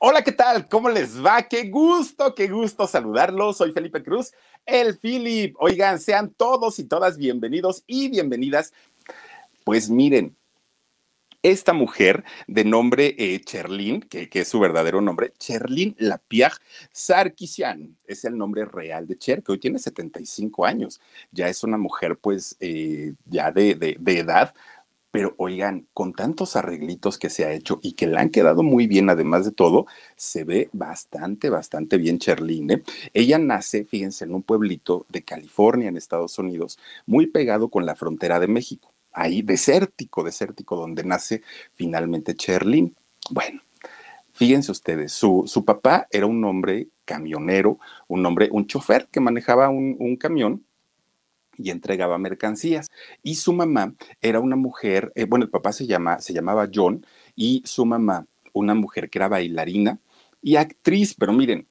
Hola, ¿qué tal? ¿Cómo les va? Qué gusto, qué gusto saludarlos. Soy Felipe Cruz, el Philip. Oigan, sean todos y todas bienvenidos y bienvenidas. Pues miren, esta mujer de nombre eh, Cherlin, que, es su verdadero nombre, Cherlin Lapierre Sarkisian, es el nombre real de Cher, que hoy tiene 75 años. Ya es una mujer, pues, eh, ya de edad, pero oigan, con tantos arreglitos que se ha hecho y que le han quedado muy bien, además de todo, se ve bastante, bastante bien Cherline. ¿eh? Ella nace, fíjense, en un pueblito de California, en Estados Unidos, muy pegado con la frontera de México. Ahí, desértico, desértico, donde nace finalmente Cherlin. Bueno, fíjense ustedes, su, su, papá era un hombre camionero, un hombre, un chofer que manejaba un, un camión y entregaba mercancías. Y su mamá era una mujer, eh, bueno, el papá se, se llamaba John y su mamá, una mujer que era bailarina y actriz, pero miren,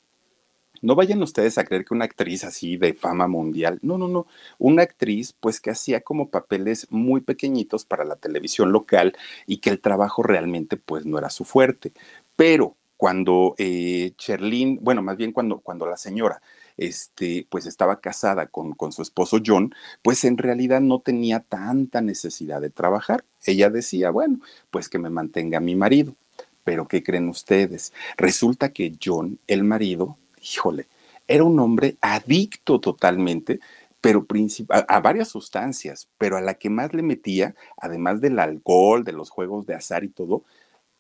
no vayan ustedes a creer que una actriz así de fama mundial, no, no, no, una actriz pues que hacía como papeles muy pequeñitos para la televisión local y que el trabajo realmente pues no era su fuerte. Pero cuando eh, Cherlin, bueno, más bien cuando, cuando la señora este, pues estaba casada con, con su esposo John, pues en realidad no tenía tanta necesidad de trabajar. Ella decía, bueno, pues que me mantenga mi marido. Pero ¿qué creen ustedes? Resulta que John, el marido, híjole, era un hombre adicto totalmente, pero a, a, varias sustancias, pero a la que más le metía, además del alcohol, de los juegos de azar y todo,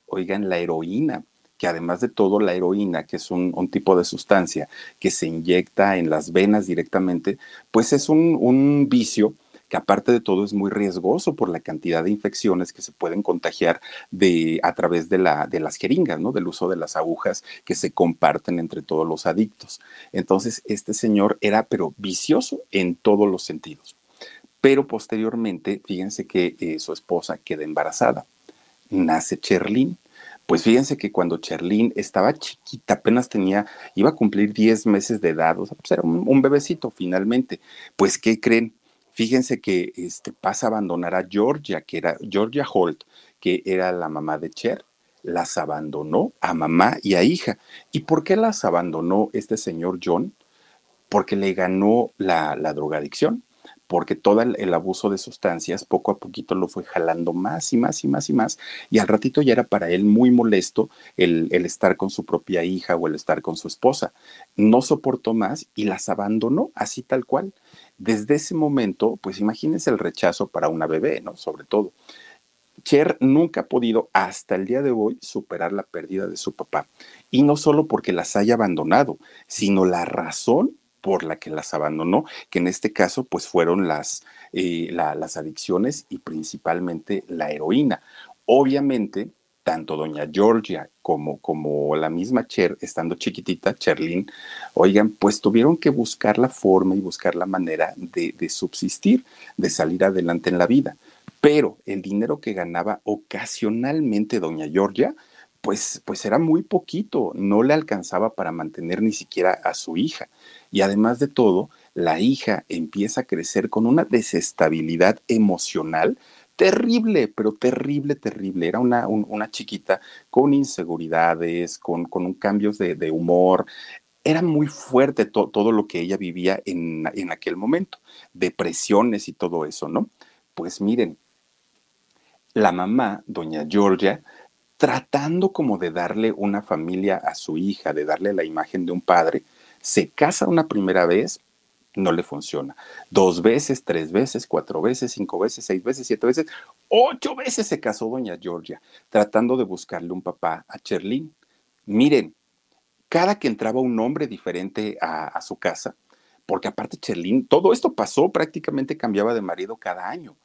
oigan, la heroína que además de todo la heroína, que es un, tipo de sustancia que se inyecta en las venas directamente, pues es un, vicio que aparte de todo es muy riesgoso por la cantidad de infecciones que se pueden contagiar de, a través de, la, de las jeringas, ¿no? Del uso de las agujas que se comparten entre todos los adictos. Entonces, este señor era, pero vicioso en todos los sentidos. Pero posteriormente, fíjense que eh, su esposa queda embarazada. Nace Cherlin pues fíjense que cuando Cherlin estaba chiquita, apenas tenía, iba a cumplir 10 meses de edad, o sea, pues era un, bebecito finalmente. Pues, ¿qué creen? Fíjense que este, pasa a abandonar a Georgia, que era Georgia Holt, que era la mamá de Cher. Las abandonó a mamá y a hija. ¿Y por qué las abandonó este señor John? Porque le ganó la, la drogadicción porque todo el, abuso de sustancias poco a poquito lo fue jalando más y más y más y más, y al ratito ya era para él muy molesto el, el estar con su propia hija o el estar con su esposa. No soportó más y las abandonó así tal cual. Desde ese momento, pues imagínense el rechazo para una bebé, ¿no? Sobre todo. Cher nunca ha podido hasta el día de hoy superar la pérdida de su papá. Y no solo porque las haya abandonado, sino la razón por la que las abandonó, que en este caso pues fueron las, eh, las adicciones y principalmente la heroína. Obviamente, tanto doña Georgia como, como la misma Cher, estando chiquitita, Cherlin, oigan, pues tuvieron que buscar la forma y buscar la manera de, de subsistir, de salir adelante en la vida. Pero el dinero que ganaba ocasionalmente doña Georgia, pues, pues era muy poquito, no le alcanzaba para mantener ni siquiera a su hija. Y además de todo, la hija empieza a crecer con una desestabilidad emocional terrible, pero terrible, terrible. Era una, una chiquita con inseguridades, con, con cambios de, humor. Era muy fuerte todo lo que ella vivía en, en aquel momento, depresiones y todo eso, ¿no? Pues miren, la mamá, doña Georgia, tratando como de darle una familia a su hija, de darle la imagen de un padre, se casa una primera vez, no le funciona. Dos veces, tres veces, cuatro veces, cinco veces, seis veces, siete veces, ocho veces se casó doña Georgia, tratando de buscarle un papá a Cherlin. Miren, cada que entraba un hombre diferente a, su casa, porque aparte Cherlin, todo esto pasó, prácticamente cambiaba de marido cada año.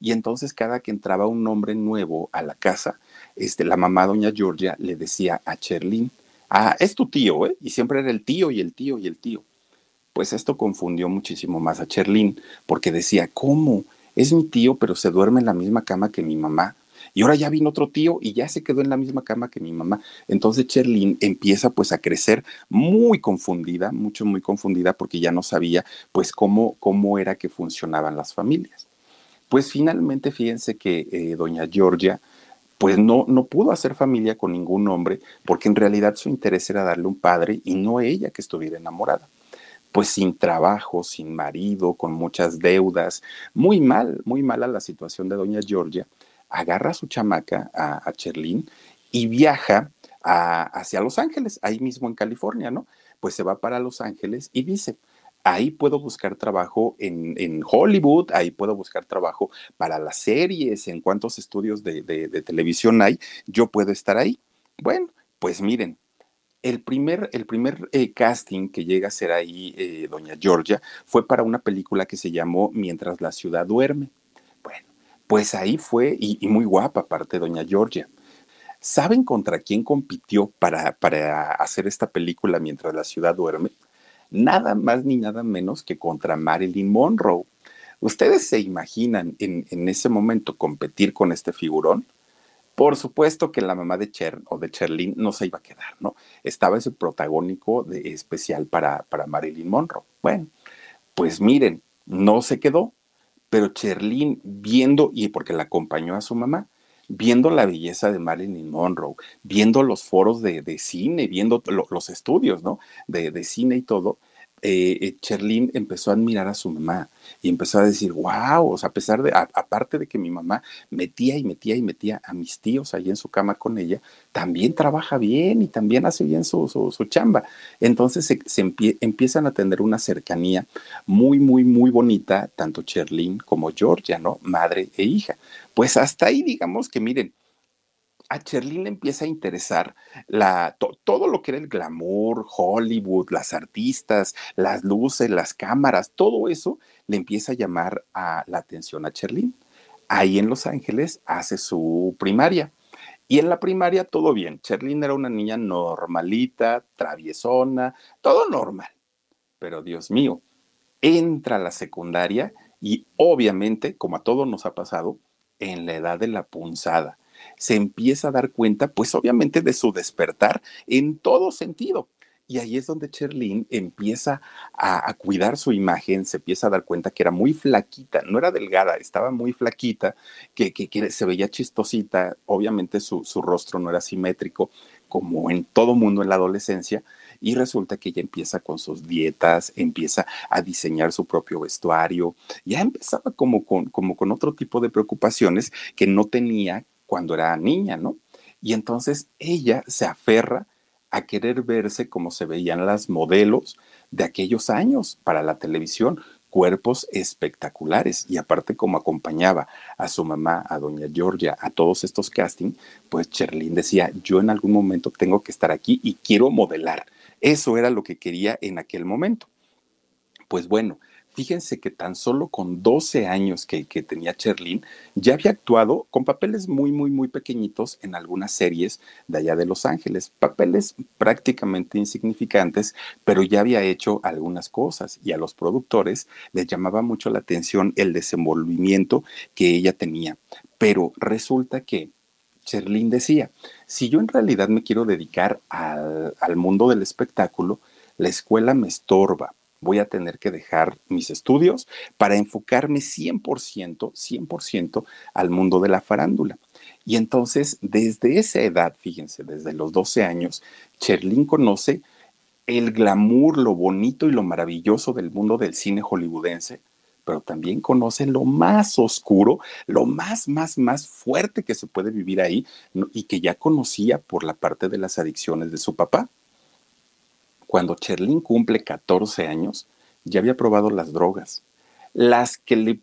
Y entonces cada que entraba un hombre nuevo a la casa, este, la mamá doña Georgia le decía a Cherlin, ah, es tu tío, ¿eh? Y siempre era el tío y el tío y el tío. Pues esto confundió muchísimo más a Cherlin, porque decía, ¿cómo? Es mi tío, pero se duerme en la misma cama que mi mamá. Y ahora ya vino otro tío y ya se quedó en la misma cama que mi mamá. Entonces Cherlin empieza pues a crecer muy confundida, mucho, muy confundida, porque ya no sabía pues cómo, cómo era que funcionaban las familias. Pues finalmente fíjense que eh, doña Georgia pues no, no pudo hacer familia con ningún hombre porque en realidad su interés era darle un padre y no ella que estuviera enamorada. Pues sin trabajo, sin marido, con muchas deudas, muy mal, muy mala la situación de doña Georgia, agarra a su chamaca, a, a y viaja hacia Los Ángeles, ahí mismo en California, ¿no? Pues se va para Los Ángeles y dice, ahí puedo buscar trabajo en, Hollywood, ahí puedo buscar trabajo para las series, en cuántos estudios de, televisión hay, yo puedo estar ahí. Bueno, pues miren, el primer, el primer eh, casting que llega a ser ahí, eh, doña Georgia, fue para una película que se llamó Mientras la ciudad duerme. Bueno, pues ahí fue, y, y muy guapa aparte doña Georgia. ¿Saben contra quién compitió para, para hacer esta película Mientras la ciudad duerme? Nada más ni nada menos que contra Marilyn Monroe. ¿Ustedes se imaginan en, ese momento competir con este figurón? Por supuesto que la mamá de Cher o de Cherlin no se iba a quedar, ¿no? Estaba ese protagónico de, especial para, para Marilyn Monroe. Bueno, pues miren, no se quedó, pero Cherlin viendo, y porque la acompañó a su mamá, viendo la belleza de Marilyn Monroe, viendo los foros de, cine, viendo los estudios, ¿no? De, de, cine y todo, eh, eh, Cherlin empezó a admirar a su mamá y empezó a decir, wow, o sea, a pesar de, aparte de que mi mamá metía y metía y metía a mis tíos ahí en su cama con ella, también trabaja bien y también hace bien su, su, chamba. Entonces se, empiezan a tener una cercanía muy, muy, muy bonita, tanto Cherlin como Georgia, ¿no? Madre e hija. Pues hasta ahí, digamos que miren, a Cherlin le empieza a interesar la, todo lo que era el glamour, Hollywood, las artistas, las luces, las cámaras, todo eso le empieza a llamar a la atención a Cherlin. Ahí en Los Ángeles hace su primaria. Y en la primaria todo bien. Cherlin era una niña normalita, traviesona, todo normal. Pero Dios mío, entra a la secundaria y obviamente, como a todos nos ha pasado, en la edad de la punzada se empieza a dar cuenta, pues obviamente, de su despertar en todo sentido. Y ahí es donde Cherlin empieza a, cuidar su imagen, se empieza a dar cuenta que era muy flaquita, no era delgada, estaba muy flaquita, que, se veía chistosita, obviamente su, su, rostro no era simétrico, como en todo mundo en la adolescencia, y resulta que ella empieza con sus dietas, empieza a diseñar su propio vestuario, ya empezaba como con, como con otro tipo de preocupaciones que no tenía cuando era niña, ¿no? Y entonces ella se aferra a querer verse como se veían las modelos de aquellos años para la televisión, cuerpos espectaculares. Y aparte como acompañaba a su mamá, a doña Georgia, a todos estos castings, pues Cherlin decía, yo en algún momento tengo que estar aquí y quiero modelar. Eso era lo que quería en aquel momento. Pues bueno, fíjense que tan solo con 12 años que, tenía Cherlin, ya había actuado con papeles muy, muy, muy pequeñitos en algunas series de allá de Los Ángeles, papeles prácticamente insignificantes, pero ya había hecho algunas cosas y a los productores les llamaba mucho la atención el desenvolvimiento que ella tenía. Pero resulta que Cherlin decía, si yo en realidad me quiero dedicar al, al mundo del espectáculo, la escuela me estorba voy a tener que dejar mis estudios para enfocarme 100%, 100% al mundo de la farándula. Y entonces, desde esa edad, fíjense, desde los 12 años, Cherlin conoce el glamour, lo bonito y lo maravilloso del mundo del cine hollywoodense, pero también conoce lo más oscuro, lo más, más, más fuerte que se puede vivir ahí y que ya conocía por la parte de las adicciones de su papá. Cuando Cherlin cumple 14 años, ya había probado las drogas, las que le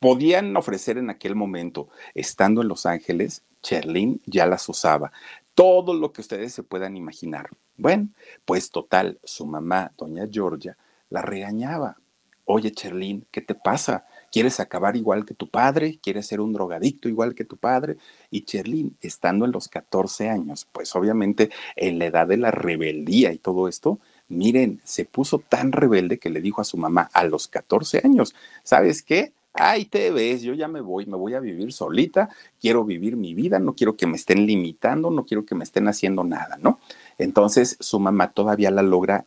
podían ofrecer en aquel momento, estando en Los Ángeles, Cherlin ya las usaba. Todo lo que ustedes se puedan imaginar. Bueno, pues total, su mamá, doña Georgia, la regañaba. Oye, Cherlin, ¿qué te pasa? ¿Quieres acabar igual que tu padre? ¿Quieres ser un drogadicto igual que tu padre? Y Cherlin, estando en los 14 años, pues obviamente en la edad de la rebeldía y todo esto, miren, se puso tan rebelde que le dijo a su mamá a los 14 años, ¿sabes qué? Ahí te ves, yo ya me voy, me voy a vivir solita, quiero vivir mi vida, no quiero que me estén limitando, no quiero que me estén haciendo nada, ¿no? Entonces su mamá todavía la logra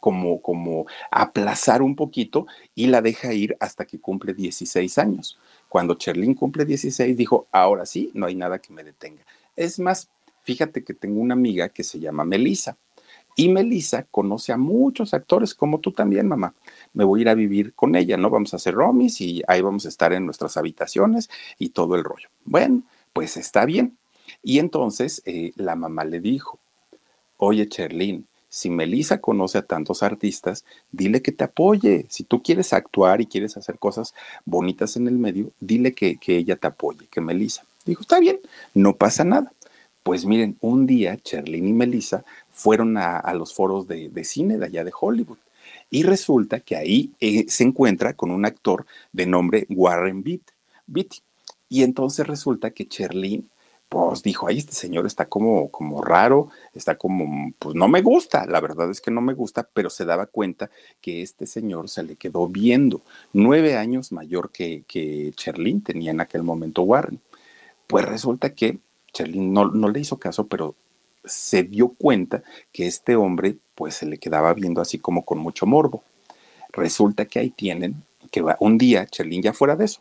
como, como aplazar un poquito y la deja ir hasta que cumple 16 años. Cuando Cherlin cumple 16, dijo, ahora sí, no hay nada que me detenga. Es más, fíjate que tengo una amiga que se llama Melissa. Y Melissa conoce a muchos actores, como tú también, mamá. Me voy a ir a vivir con ella, ¿no? Vamos a hacer romis y ahí vamos a estar en nuestras habitaciones y todo el rollo. Bueno, pues está bien. Y entonces eh, la mamá le dijo, oye, Cherlin, si Melissa conoce a tantos artistas, dile que te apoye. Si tú quieres actuar y quieres hacer cosas bonitas en el medio, dile que, ella te apoye, que Melissa. Dijo, está bien, no pasa nada. Pues miren, un día Cherlin y Melissa fueron a, los foros de, cine de allá de Hollywood. Y resulta que ahí eh, se encuentra con un actor de nombre Warren Beatty. Y entonces resulta que Cherlin pues dijo, ay, este señor está como, como raro, está como, pues no me gusta, la verdad es que no me gusta, pero se daba cuenta que este señor se le quedó viendo, nueve años mayor que, que Cherlin tenía en aquel momento Warren. Pues resulta que Cherlin no, no le hizo caso, pero se dio cuenta que este hombre pues se le quedaba viendo así como con mucho morbo. Resulta que ahí tienen que va un día, Cherlin ya fuera de eso,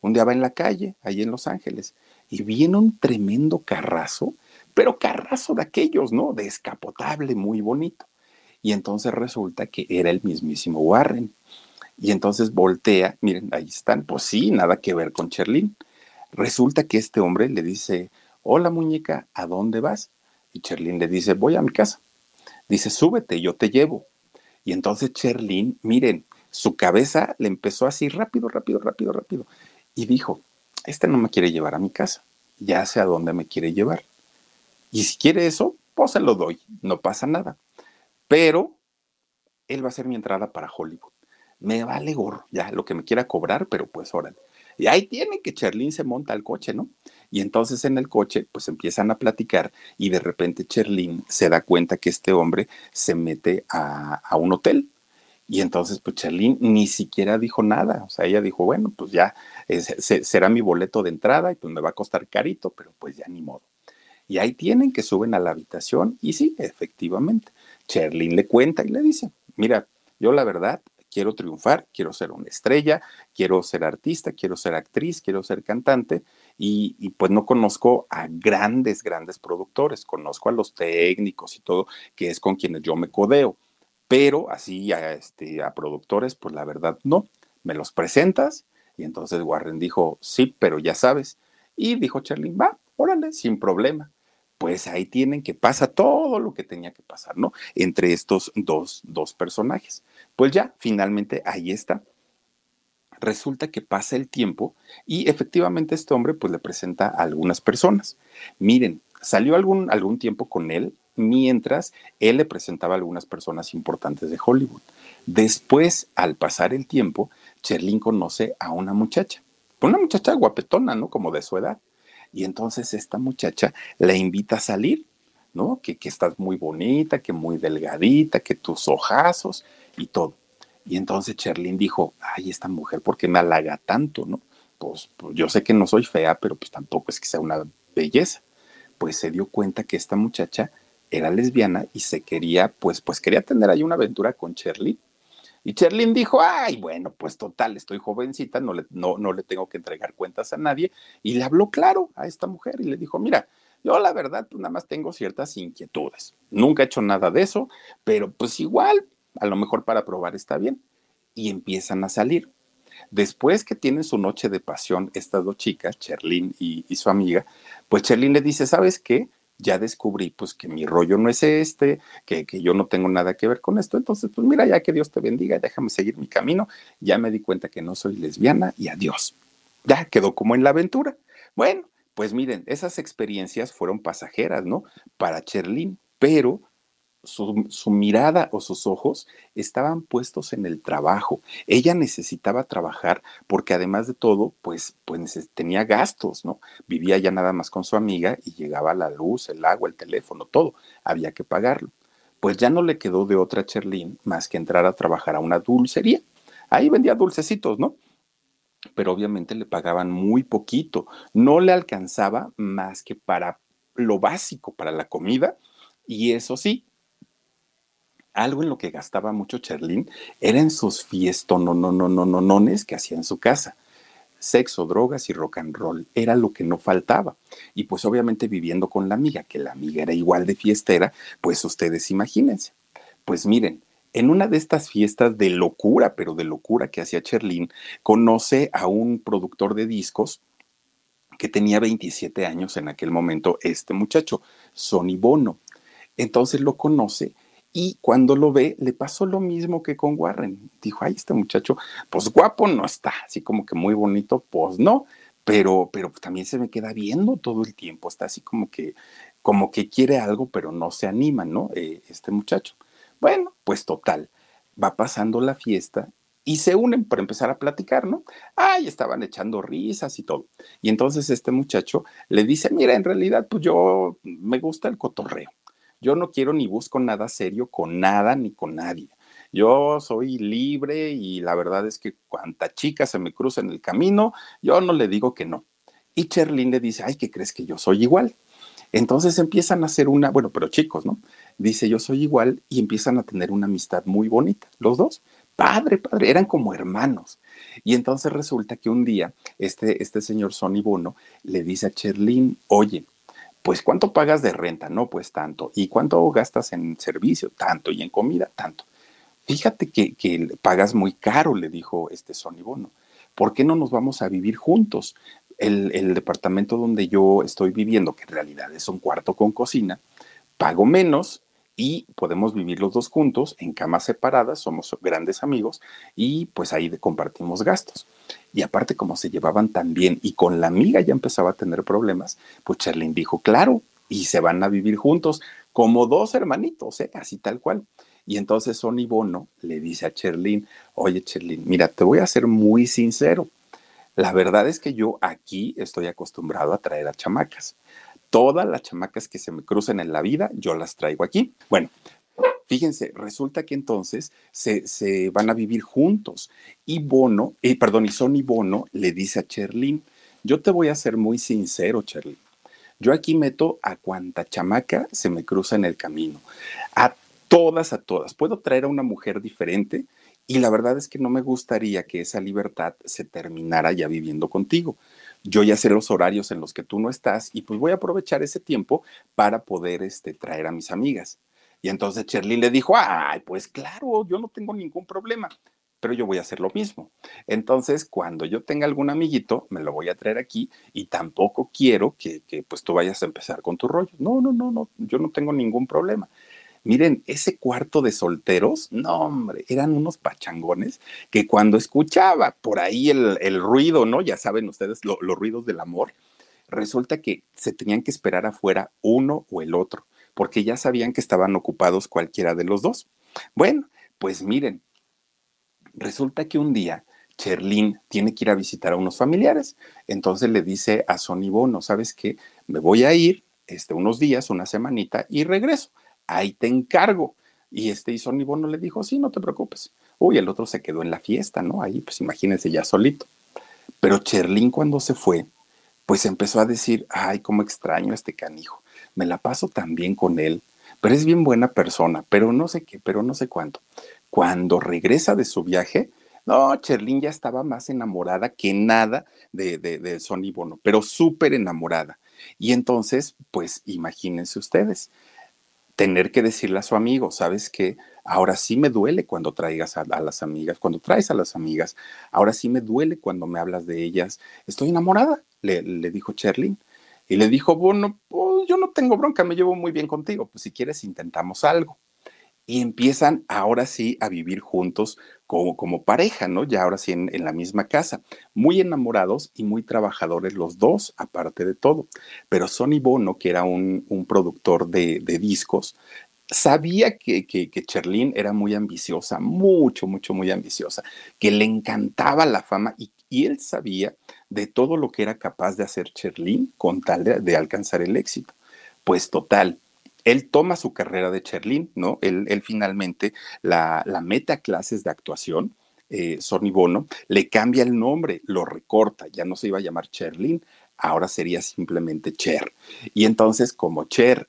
un día va en la calle, ahí en Los Ángeles, y viene un tremendo carrazo, pero carrazo de aquellos, ¿no? Descapotable, muy bonito. Y entonces resulta que era el mismísimo Warren. Y entonces voltea, miren, ahí están, pues sí, nada que ver con Cherlin. Resulta que este hombre le dice, hola muñeca, ¿a dónde vas? Y Cherlin le dice, voy a mi casa. Dice, súbete, yo te llevo. Y entonces Cherlin, miren, su cabeza le empezó así rápido, rápido, rápido, rápido. Y dijo, este no me quiere llevar a mi casa, ya sé a dónde me quiere llevar. Y si quiere eso, pues se lo doy, no pasa nada. Pero él va a ser mi entrada para Hollywood. Me vale gorro, ya, lo que me quiera cobrar, pero pues órale. Y ahí tiene que Cherlin se monta al coche, ¿no? Y entonces en el coche, pues empiezan a platicar y de repente Cherlin se da cuenta que este hombre se mete a, a un hotel y entonces, pues Charlene ni siquiera dijo nada. O sea, ella dijo, bueno, pues ya será mi boleto de entrada y pues me va a costar carito, pero pues ya ni modo. Y ahí tienen que suben a la habitación y sí, efectivamente, Cherlin le cuenta y le dice, mira, yo la verdad quiero triunfar, quiero ser una estrella, quiero ser artista, quiero ser actriz, quiero ser cantante y, y, pues no conozco a grandes, grandes productores, conozco a los técnicos y todo, que es con quienes yo me codeo pero así a, este, a productores, pues la verdad no, me los presentas. Y entonces Warren dijo, sí, pero ya sabes. Y dijo Cherlin, va, órale, sin problema. Pues ahí tienen que pasa todo lo que tenía que pasar, ¿no? Entre estos dos, dos personajes. Pues ya, finalmente ahí está. Resulta que pasa el tiempo y efectivamente este hombre pues le presenta a algunas personas. Miren, salió algún, algún tiempo con él mientras él le presentaba a algunas personas importantes de Hollywood. Después, al pasar el tiempo, Cherlin conoce a una muchacha, una muchacha guapetona, ¿no? Como de su edad. Y entonces esta muchacha la invita a salir, ¿no? Que, que estás muy bonita, que muy delgadita, que tus ojazos y todo. Y entonces Cherlin dijo, ay, esta mujer, ¿por qué me halaga tanto, no? Pues, pues yo sé que no soy fea, pero pues tampoco es que sea una belleza. Pues se dio cuenta que esta muchacha era lesbiana y se quería, pues, pues quería tener ahí una aventura con Cherlin. Y Cherlin dijo, ay, bueno, pues total, estoy jovencita, no le, no, no le tengo que entregar cuentas a nadie. Y le habló claro a esta mujer y le dijo, mira, yo la verdad, pues nada más tengo ciertas inquietudes. Nunca he hecho nada de eso, pero pues igual, a lo mejor para probar está bien. Y empiezan a salir. Después que tienen su noche de pasión estas dos chicas, Cherlin y, y su amiga, pues Cherlin le dice, ¿sabes qué? Ya descubrí pues que mi rollo no es este, que, que, yo no tengo nada que ver con esto, entonces pues mira, ya que Dios te bendiga, déjame seguir mi camino, ya me di cuenta que no soy lesbiana y adiós. Ya quedó como en la aventura. Bueno, pues miren, esas experiencias fueron pasajeras, ¿no? Para Cherlin, pero su, mirada o sus ojos estaban puestos en el trabajo. Ella necesitaba trabajar porque además de todo, pues, pues tenía gastos, ¿no? Vivía ya nada más con su amiga y llegaba la luz, el agua, el teléfono, todo. Había que pagarlo. Pues ya no le quedó de otra Cherlin más que entrar a trabajar a una dulcería. Ahí vendía dulcecitos, ¿no? Pero obviamente le pagaban muy poquito. No le alcanzaba más que para lo básico, para la comida. Y eso sí, algo en lo que gastaba mucho Cherlin era en sus nones que hacía en su casa. sexo, drogas y rock and roll. Era lo que no faltaba. Y pues obviamente viviendo con la amiga, que la amiga era igual de fiestera, pues ustedes imagínense. Pues miren, en una de estas fiestas de locura, pero de locura que hacía Cherlin, conoce a un productor de discos que tenía 27 años en aquel momento, este muchacho, Sonny Bono. Entonces lo conoce y cuando lo ve, le pasó lo mismo que con Warren. Dijo, ay, este muchacho, pues guapo no está, así como que muy bonito, pues no, pero, pero también se me queda viendo todo el tiempo, está así como que, como que quiere algo, pero no se anima, ¿no? Eh, este muchacho. Bueno, pues total, va pasando la fiesta y se unen para empezar a platicar, ¿no? Ay, estaban echando risas y todo. Y entonces este muchacho le dice, mira, en realidad, pues yo me gusta el cotorreo. Yo no quiero ni busco nada serio con nada ni con nadie. Yo soy libre y la verdad es que cuanta chica se me cruza en el camino, yo no le digo que no. Y Cherlin le dice, ay, ¿qué crees que yo soy igual? Entonces empiezan a hacer una, bueno, pero chicos, ¿no? Dice, yo soy igual y empiezan a tener una amistad muy bonita, los dos. Padre, padre, eran como hermanos. Y entonces resulta que un día este, este señor Sonny Bono le dice a Cherlin, oye, pues ¿cuánto pagas de renta? No, pues tanto. ¿Y cuánto gastas en servicio? Tanto. ¿Y en comida? Tanto. Fíjate que, pagas muy caro, le dijo este Sonny Bono. ¿Por qué no nos vamos a vivir juntos? El, el, departamento donde yo estoy viviendo, que en realidad es un cuarto con cocina, pago menos y podemos vivir los dos juntos en camas separadas, somos grandes amigos y pues ahí compartimos gastos. Y aparte como se llevaban tan bien y con la amiga ya empezaba a tener problemas, pues Cherlin dijo, claro, y se van a vivir juntos como dos hermanitos, ¿eh? así tal cual. Y entonces Sonny Bono le dice a Cherlin, oye Cherlin, mira, te voy a ser muy sincero. La verdad es que yo aquí estoy acostumbrado a traer a chamacas todas las chamacas que se me crucen en la vida, yo las traigo aquí. Bueno, fíjense, resulta que entonces se, van a vivir juntos. Y Bono, eh, perdón, y Sonny Bono le dice a Cherlin, yo te voy a ser muy sincero, Cherlin. Yo aquí meto a cuanta chamaca se me cruza en el camino. A todas, a todas. Puedo traer a una mujer diferente y la verdad es que no me gustaría que esa libertad se terminara ya viviendo contigo yo ya sé los horarios en los que tú no estás y pues voy a aprovechar ese tiempo para poder este, traer a mis amigas. Y entonces Cherly le dijo, ay, pues claro, yo no tengo ningún problema, pero yo voy a hacer lo mismo. Entonces, cuando yo tenga algún amiguito, me lo voy a traer aquí y tampoco quiero que, que pues tú vayas a empezar con tu rollo. No, no, no, no, yo no tengo ningún problema. Miren, ese cuarto de solteros, no, hombre, eran unos pachangones que cuando escuchaba por ahí el, ruido, ¿no? Ya saben ustedes los ruidos del amor, resulta que se tenían que esperar afuera uno o el otro, porque ya sabían que estaban ocupados cualquiera de los dos. Bueno, pues miren, resulta que un día Cherlin tiene que ir a visitar a unos familiares, entonces le dice a Sonny Bono, ¿sabes qué? Me voy a ir este, unos días, una semanita y regreso ahí te encargo. Y este y Sonny Bono le dijo, sí, no te preocupes. Uy, el otro se quedó en la fiesta, ¿no? Ahí, pues imagínense ya solito. Pero Cherlin cuando se fue, pues empezó a decir, ay, cómo extraño a este canijo. Me la paso tan bien con él, pero es bien buena persona, pero no sé qué, pero no sé cuánto. Cuando regresa de su viaje, no, Cherlin ya estaba más enamorada que nada de, de, de Sonny Bono, pero súper enamorada. Y entonces, pues imagínense ustedes, tener que decirle a su amigo, ¿sabes qué? Ahora sí me duele cuando traigas a, las amigas, cuando traes a las amigas, ahora sí me duele cuando me hablas de ellas. Estoy enamorada, le, le dijo Cherlin. Y le dijo, bueno, pues yo no tengo bronca, me llevo muy bien contigo, pues si quieres intentamos algo y empiezan ahora sí a vivir juntos como, como pareja, ¿no? Ya ahora sí en, la misma casa, muy enamorados y muy trabajadores los dos, aparte de todo. Pero Sonny Bono, que era un, productor de, discos, sabía que, que, que Cherlin era muy ambiciosa, mucho, mucho, muy ambiciosa, que le encantaba la fama y, él sabía de todo lo que era capaz de hacer Cherlin con tal de alcanzar el éxito. Pues total, él toma su carrera de Cherlin, ¿no? Él, finalmente la, la, mete a clases de actuación, eh, Sonny Bono, le cambia el nombre, lo recorta, ya no se iba a llamar Cherlin, ahora sería simplemente Cher. Y entonces, como Cher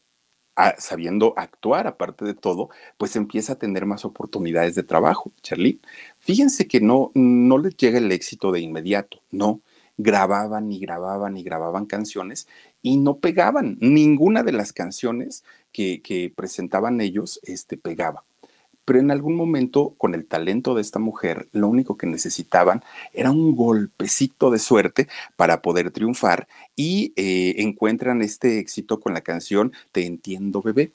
ah, sabiendo actuar aparte de todo, pues empieza a tener más oportunidades de trabajo, Cherlin. Fíjense que no, no les llega el éxito de inmediato, no. grababan y grababan y grababan canciones y no pegaban. Ninguna de las canciones que, presentaban ellos este, pegaba pero en algún momento, con el talento de esta mujer, lo único que necesitaban era un golpecito de suerte para poder triunfar y eh, encuentran este éxito con la canción Te entiendo, bebé.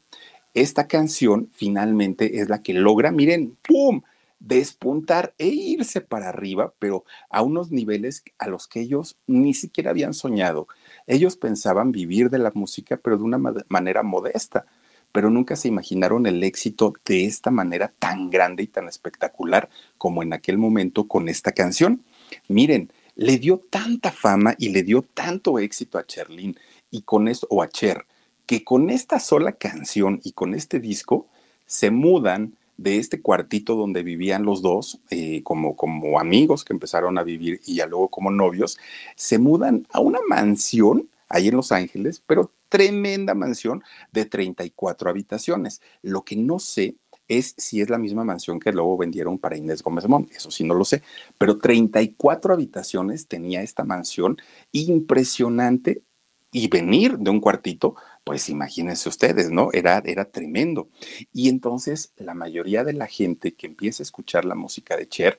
Esta canción finalmente es la que logra, miren, ¡pum! Despuntar e irse para arriba, pero a unos niveles a los que ellos ni siquiera habían soñado. Ellos pensaban vivir de la música, pero de una manera modesta pero nunca se imaginaron el éxito de esta manera tan grande y tan espectacular como en aquel momento con esta canción. Miren, le dio tanta fama y le dio tanto éxito a Cherlin y con esto, o a Cher, que con esta sola canción y con este disco se mudan de este cuartito donde vivían los dos, eh, como, como amigos que empezaron a vivir y ya luego como novios, se mudan a una mansión ahí en Los Ángeles, pero tremenda mansión de 34 habitaciones. Lo que no sé es si es la misma mansión que luego vendieron para Inés Gómez Mon, eso sí no lo sé, pero 34 habitaciones tenía esta mansión impresionante y venir de un cuartito, pues imagínense ustedes, ¿no? Era, era tremendo. Y entonces la mayoría de la gente que empieza a escuchar la música de Cher,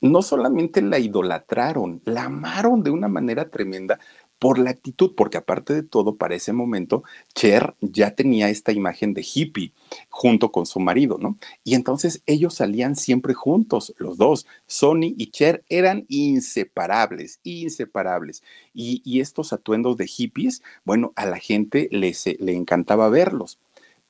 no solamente la idolatraron, la amaron de una manera tremenda por la actitud, porque aparte de todo, para ese momento, Cher ya tenía esta imagen de hippie junto con su marido, ¿no? Y entonces ellos salían siempre juntos, los dos, Sony y Cher eran inseparables, inseparables. Y, estos atuendos de hippies, bueno, a la gente les, le encantaba verlos,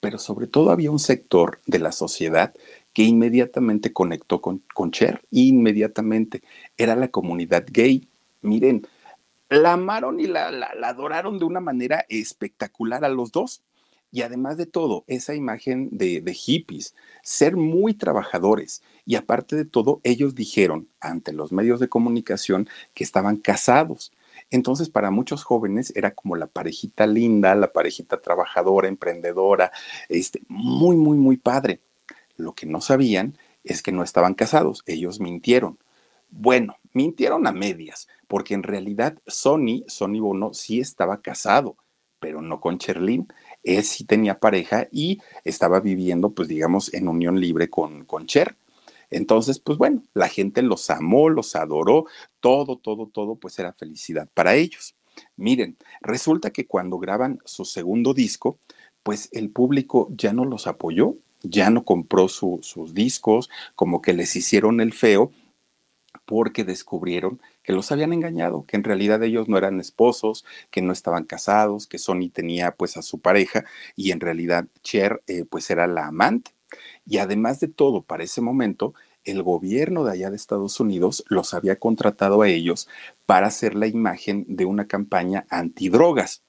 pero sobre todo había un sector de la sociedad que inmediatamente conectó con, con Cher, inmediatamente, era la comunidad gay. Miren, la amaron y la, adoraron de una manera espectacular a los dos. Y además de todo, esa imagen de, de, hippies, ser muy trabajadores. Y aparte de todo, ellos dijeron ante los medios de comunicación que estaban casados. Entonces, para muchos jóvenes era como la parejita linda, la parejita trabajadora, emprendedora, este, muy, muy, muy padre. Lo que no sabían es que no estaban casados, ellos mintieron. Bueno, mintieron a medias, porque en realidad Sony, Sony Bono, sí estaba casado, pero no con Cherlin. Él sí tenía pareja y estaba viviendo, pues digamos, en unión libre con, con Cher. Entonces, pues bueno, la gente los amó, los adoró, todo, todo, todo, pues era felicidad para ellos. Miren, resulta que cuando graban su segundo disco, pues el público ya no los apoyó, ya no compró sus discos, como que les hicieron el feo porque descubrieron que los habían engañado, que en realidad ellos no eran esposos, que no estaban casados, que Sony tenía pues a su pareja y en realidad Cher eh, pues era la amante. Y además de todo, para ese momento, el gobierno de allá de Estados Unidos los había contratado a ellos para hacer la imagen de una campaña antidrogas.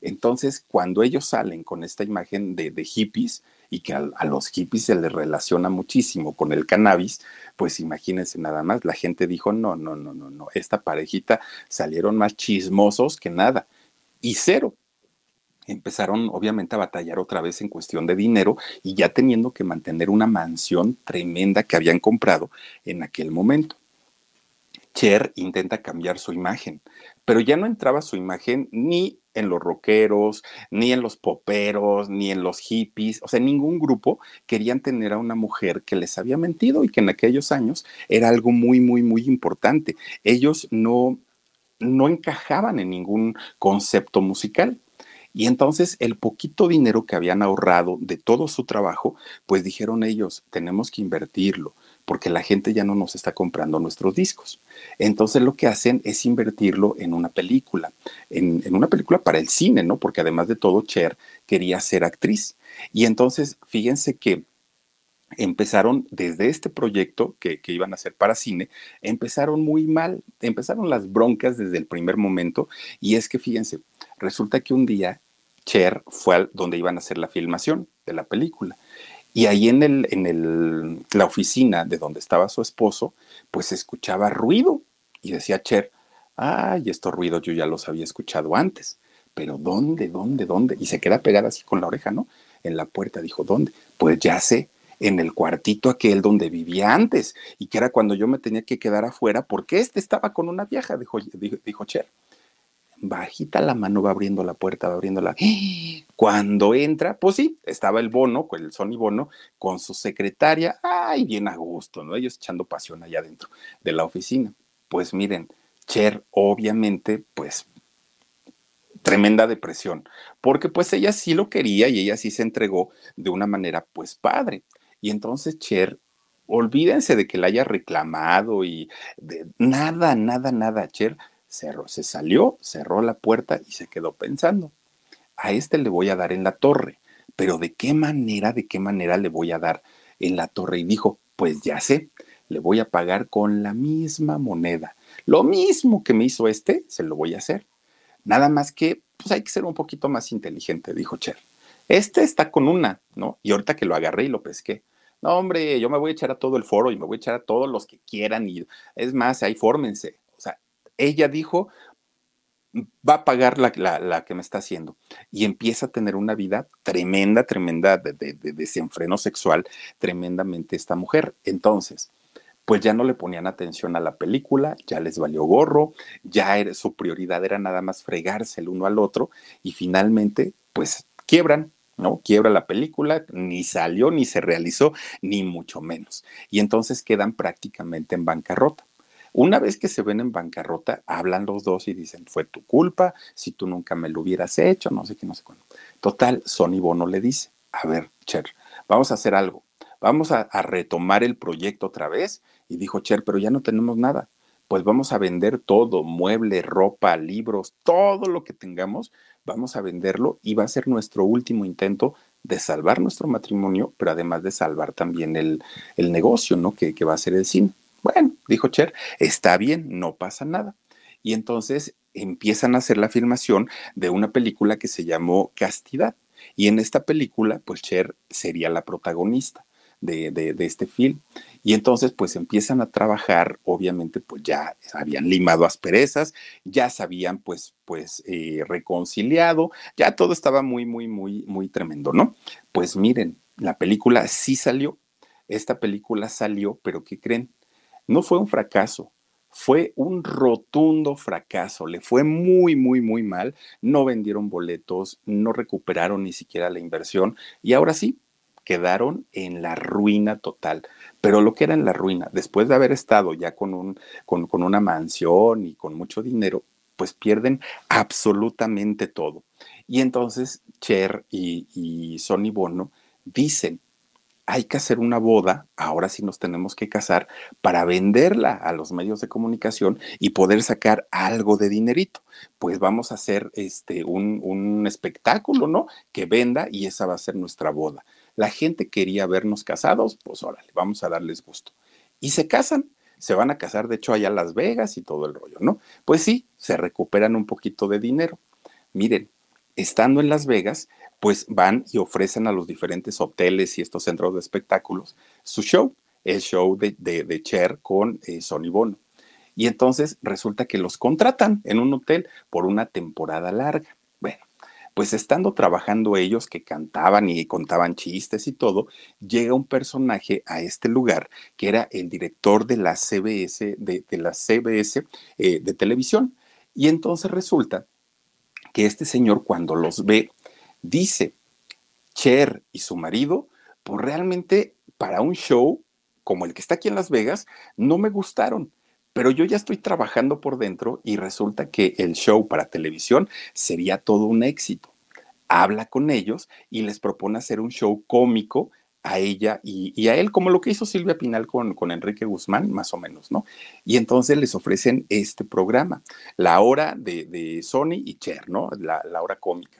Entonces, cuando ellos salen con esta imagen de, de hippies, y que a, los hippies se les relaciona muchísimo con el cannabis, pues imagínense nada más, la gente dijo, no, no, no, no, no, esta parejita salieron más chismosos que nada. Y cero, empezaron obviamente a batallar otra vez en cuestión de dinero y ya teniendo que mantener una mansión tremenda que habían comprado en aquel momento. Cher intenta cambiar su imagen, pero ya no entraba su imagen ni en los rockeros, ni en los poperos, ni en los hippies, o sea, ningún grupo querían tener a una mujer que les había mentido y que en aquellos años era algo muy, muy, muy importante. Ellos no, no encajaban en ningún concepto musical. Y entonces el poquito dinero que habían ahorrado de todo su trabajo, pues dijeron ellos, tenemos que invertirlo, porque la gente ya no nos está comprando nuestros discos. Entonces lo que hacen es invertirlo en una película, en, una película para el cine, ¿no? Porque además de todo, Cher quería ser actriz. Y entonces, fíjense que empezaron desde este proyecto que, que, iban a hacer para cine, empezaron muy mal, empezaron las broncas desde el primer momento y es que fíjense, resulta que un día Cher fue al, donde iban a hacer la filmación de la película y ahí en, el, en el, la oficina de donde estaba su esposo, pues escuchaba ruido. Y decía Cher, ay, estos ruidos yo ya los había escuchado antes. Pero ¿dónde, dónde, dónde? Y se queda pegada así con la oreja, ¿no? En la puerta, dijo, ¿dónde? Pues ya sé, en el cuartito aquel donde vivía antes y que era cuando yo me tenía que quedar afuera porque este estaba con una vieja, dijo, dijo, Cher. Bajita la mano va abriendo la puerta, va abriendo la... Cuando entra, pues sí, estaba el bono, el Sony Bono, con su secretaria, ay, bien a gusto, ¿no? Ellos echando pasión allá dentro de la oficina. Pues miren, Cher obviamente, pues tremenda depresión, porque pues ella sí lo quería y ella sí se entregó de una manera pues padre. Y entonces Cher, olvídense de que la haya reclamado y de nada, nada, nada. Cher cerró, se salió, cerró la puerta y se quedó pensando, a este le voy a dar en la torre, pero ¿de qué manera, de qué manera le voy a dar en la torre? Y dijo, pues ya sé, le voy a pagar con la misma moneda. Lo mismo que me hizo este, se lo voy a hacer. Nada más que, pues hay que ser un poquito más inteligente, dijo Cher. Este está con una, ¿no? Y ahorita que lo agarré y lo pesqué. No, hombre, yo me voy a echar a todo el foro y me voy a echar a todos los que quieran y es más, ahí fórmense. Ella dijo, va a pagar la, que me está haciendo. Y empieza a tener una vida tremenda, tremenda de, de, de, desenfreno sexual, tremendamente esta mujer. Entonces, pues ya no le ponían atención a la película, ya les valió gorro, ya su prioridad era nada más fregarse el uno al otro y finalmente pues quiebran, ¿no? Quiebra la película, ni salió, ni se realizó, ni mucho menos. Y entonces quedan prácticamente en bancarrota. Una vez que se ven en bancarrota, hablan los dos y dicen, fue tu culpa, si tú nunca me lo hubieras hecho, no sé qué, no sé cuándo. Total, Sony Bono le dice, a ver, Cher, vamos a hacer algo, vamos a, a retomar el proyecto otra vez y dijo Cher, pero ya no tenemos nada. Pues vamos a vender todo, mueble, ropa, libros, todo lo que tengamos, vamos a venderlo y va a ser nuestro último intento de salvar nuestro matrimonio, pero además de salvar también el, el negocio, ¿no? Que, que va a ser el cine. Bueno, dijo Cher, está bien, no pasa nada. Y entonces empiezan a hacer la filmación de una película que se llamó Castidad. Y en esta película, pues Cher sería la protagonista de, de, este film. Y entonces, pues empiezan a trabajar, obviamente, pues ya habían limado asperezas, ya se habían, pues, pues, eh, reconciliado, ya todo estaba muy, muy, muy, muy tremendo, ¿no? Pues miren, la película sí salió, esta película salió, pero ¿qué creen? No fue un fracaso, fue un rotundo fracaso, le fue muy, muy, muy mal, no vendieron boletos, no recuperaron ni siquiera la inversión y ahora sí, quedaron en la ruina total. Pero lo que era en la ruina, después de haber estado ya con, un, con, con una mansión y con mucho dinero, pues pierden absolutamente todo. Y entonces Cher y, y Sonny Bono dicen, hay que hacer una boda, ahora sí nos tenemos que casar para venderla a los medios de comunicación y poder sacar algo de dinerito. Pues vamos a hacer este un, un espectáculo, ¿no? Que venda y esa va a ser nuestra boda. La gente quería vernos casados, pues órale, vamos a darles gusto. Y se casan, se van a casar, de hecho, allá a Las Vegas y todo el rollo, ¿no? Pues sí, se recuperan un poquito de dinero. Miren, estando en Las Vegas, pues van y ofrecen a los diferentes hoteles y estos centros de espectáculos su show, el show de, Cher con eh, Sonny Bono. Y entonces resulta que los contratan en un hotel por una temporada larga. Bueno, pues estando trabajando ellos que cantaban y contaban chistes y todo, llega un personaje a este lugar que era el director de la CBS, de, la CBS eh, de televisión. Y entonces resulta que este señor cuando los ve, dice, Cher y su marido, pues realmente para un show como el que está aquí en Las Vegas, no me gustaron pero yo ya estoy trabajando por dentro y resulta que el show para televisión sería todo un éxito. Habla con ellos y les propone hacer un show cómico a ella y, a él, como lo que hizo Silvia Pinal con, Enrique Guzmán, más o menos, ¿no? Y entonces les ofrecen este programa, la hora de, Sony y Cher, ¿no? La hora cómica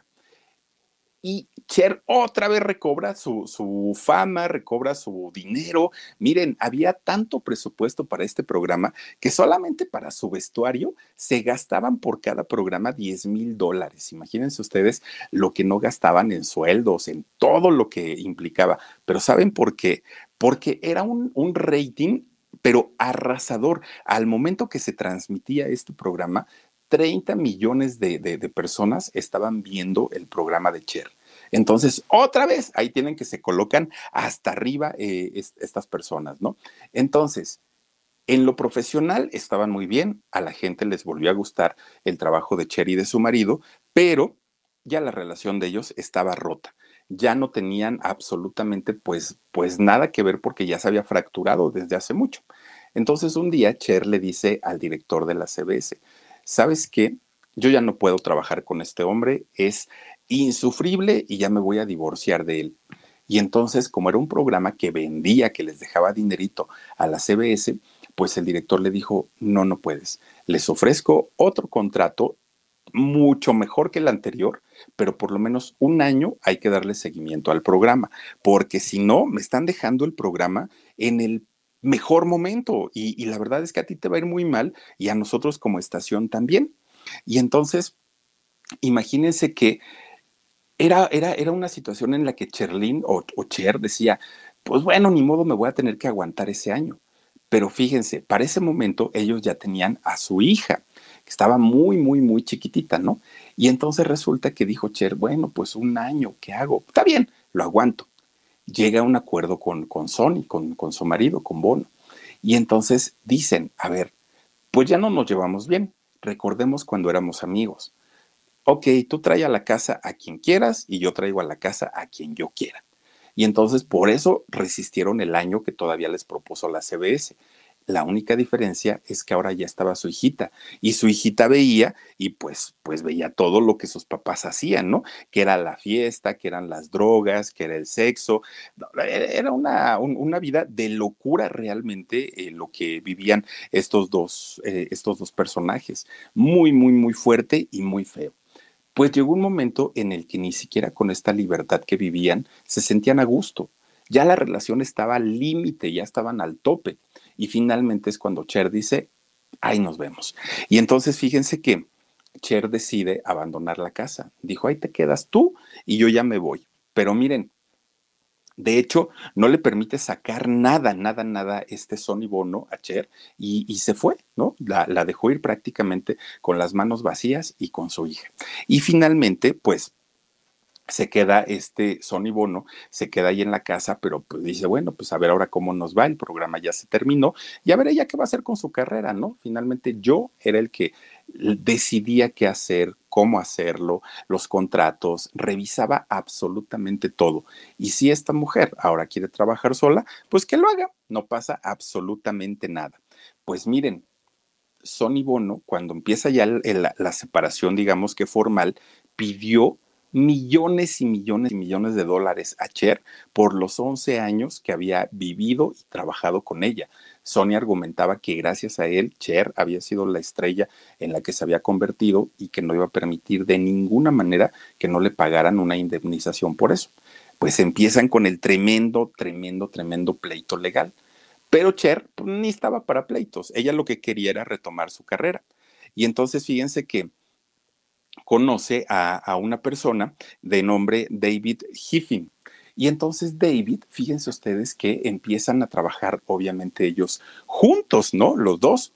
y Cher otra vez recobra su, fama, recobra su dinero. Miren, había tanto presupuesto para este programa que solamente para su vestuario se gastaban por cada programa 10 mil dólares. Imagínense ustedes lo que no gastaban en sueldos, en todo lo que implicaba. Pero ¿saben por qué? Porque era un rating pero arrasador. Al momento que se transmitía este programa, 30 millones de, personas estaban viendo el programa de Cher. Entonces, otra vez, ahí tienen que se colocan hasta arriba eh, estas personas, ¿no? Entonces, en lo profesional estaban muy bien, a la gente les volvió a gustar el trabajo de Cher y de su marido, pero ya la relación de ellos estaba rota. Ya no tenían absolutamente pues, pues nada que ver porque ya se había fracturado desde hace mucho. Entonces un día Cher le dice al director de la CBS, ¿sabes qué? Yo ya no puedo trabajar con este hombre, es insufrible y ya me voy a divorciar de él. Y entonces, como era un programa que vendía, que les dejaba dinerito a la CBS, pues el director le dijo, no, no puedes. Les ofrezco otro contrato mucho mejor que el anterior, pero por lo menos un año hay que darle seguimiento al programa, porque si no, me están dejando el programa en el mejor momento y, la verdad es que a ti te va a ir muy mal y a nosotros como estación también. Y entonces, imagínense que era, era, era una situación en la que Cherlin o, o Cher decía, pues bueno, ni modo me voy a tener que aguantar ese año. Pero fíjense, para ese momento ellos ya tenían a su hija, que estaba muy, muy, muy chiquitita, ¿no? Y entonces resulta que dijo Cher, bueno, pues un año, ¿qué hago? Está bien, lo aguanto. Llega a un acuerdo con, con Sony, con, con su marido, con Bono. Y entonces dicen, a ver, pues ya no nos llevamos bien. Recordemos cuando éramos amigos. Ok, tú trae a la casa a quien quieras y yo traigo a la casa a quien yo quiera. Y entonces por eso resistieron el año que todavía les propuso la CBS. La única diferencia es que ahora ya estaba su hijita y su hijita veía y pues pues veía todo lo que sus papás hacían, ¿no? Que era la fiesta, que eran las drogas, que era el sexo. Era una, una vida de locura realmente eh, lo que vivían estos dos, eh, estos dos personajes. Muy, muy, muy fuerte y muy feo pues llegó un momento en el que ni siquiera con esta libertad que vivían se sentían a gusto. Ya la relación estaba al límite, ya estaban al tope. Y finalmente es cuando Cher dice, ahí nos vemos. Y entonces fíjense que Cher decide abandonar la casa. Dijo, ahí te quedas tú y yo ya me voy. Pero miren, de hecho, no le permite sacar nada, nada, nada este Sony Bono a Cher y, se fue, ¿no? La, la, dejó ir prácticamente con las manos vacías y con su hija. Y finalmente, pues se queda este Sony Bono, se queda ahí en la casa, pero pues dice, bueno, pues a ver ahora cómo nos va, el programa ya se terminó y a ver ella qué va a hacer con su carrera, ¿no? Finalmente yo era el que decidía qué hacer, cómo hacerlo, los contratos, revisaba absolutamente todo. Y si esta mujer ahora quiere trabajar sola, pues que lo haga, no pasa absolutamente nada. Pues miren, Sony Bono, cuando empieza ya la separación, digamos que formal, pidió millones y millones y millones de dólares a Cher por los 11 años que había vivido y trabajado con ella. Sony argumentaba que gracias a él, Cher había sido la estrella en la que se había convertido y que no iba a permitir de ninguna manera que no le pagaran una indemnización por eso. Pues empiezan con el tremendo, tremendo, tremendo pleito legal. Pero Cher pues, ni estaba para pleitos. Ella lo que quería era retomar su carrera. Y entonces fíjense que conoce a, una persona de nombre David Hiffin. Y entonces David, fíjense ustedes que empiezan a trabajar, obviamente ellos juntos, ¿no? Los dos.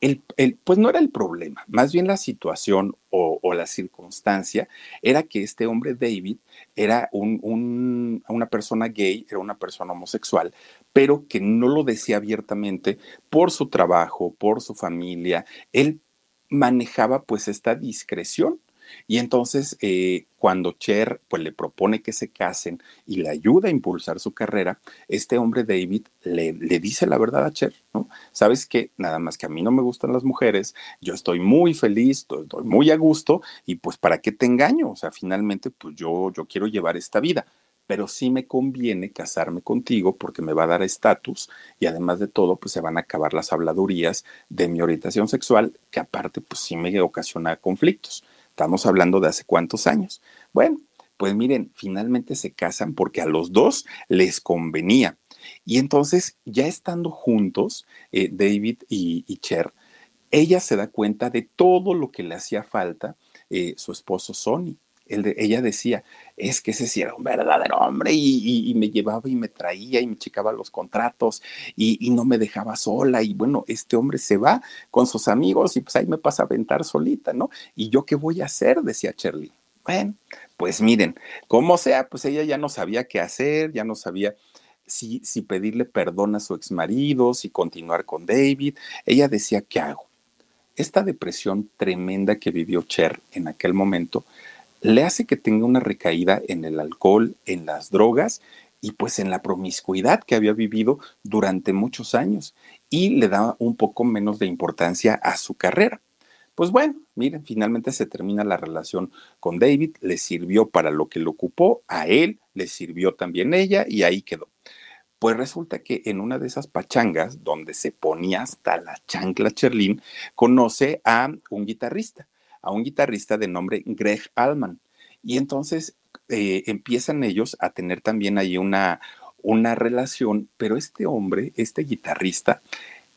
El, pues no era el problema, más bien la situación o, la circunstancia era que este hombre David era una persona gay, era una persona homosexual, pero que no lo decía abiertamente por su trabajo, por su familia. Él manejaba pues esta discreción y entonces, eh, cuando Cher pues, le propone que se casen y le ayuda a impulsar su carrera, este hombre David le, le dice la verdad a Cher, ¿no? Sabes que nada más que a mí no me gustan las mujeres, yo estoy muy feliz, estoy, muy a gusto y pues ¿para qué te engaño? O sea, finalmente pues yo, yo quiero llevar esta vida pero sí me conviene casarme contigo porque me va a dar estatus y además de todo, pues se van a acabar las habladurías de mi orientación sexual, que aparte, pues sí me ocasiona conflictos. Estamos hablando de hace cuántos años. Bueno, pues miren, finalmente se casan porque a los dos les convenía. Y entonces, ya estando juntos, eh, David y, Cher, ella se da cuenta de todo lo que le hacía falta eh, su esposo Ella decía, es que ese sí era un verdadero hombre y, me llevaba y me traía y me checaba los contratos y, y, no me dejaba sola y bueno, este hombre se va con sus amigos y pues ahí me pasa a aventar solita, ¿no? ¿Y yo qué voy a hacer? decía Shirley. Bueno, Pues miren, como sea, pues ella ya no sabía qué hacer, ya no sabía si, si pedirle perdón a su exmarido, si continuar con David. Ella decía, ¿qué hago? Esta depresión tremenda que vivió Cher en aquel momento le hace que tenga una recaída en el alcohol, en las drogas y pues en la promiscuidad que había vivido durante muchos años y le da un poco menos de importancia a su carrera. Pues bueno, miren, finalmente se termina la relación con David, le sirvió para lo que le ocupó, a él le sirvió también ella y ahí quedó. Pues resulta que en una de esas pachangas, donde se ponía hasta la chancla Cherlin, conoce a un guitarrista, a un guitarrista de nombre Greg Allman. Y entonces eh, empiezan ellos a tener también ahí una, una relación, pero este hombre, este guitarrista,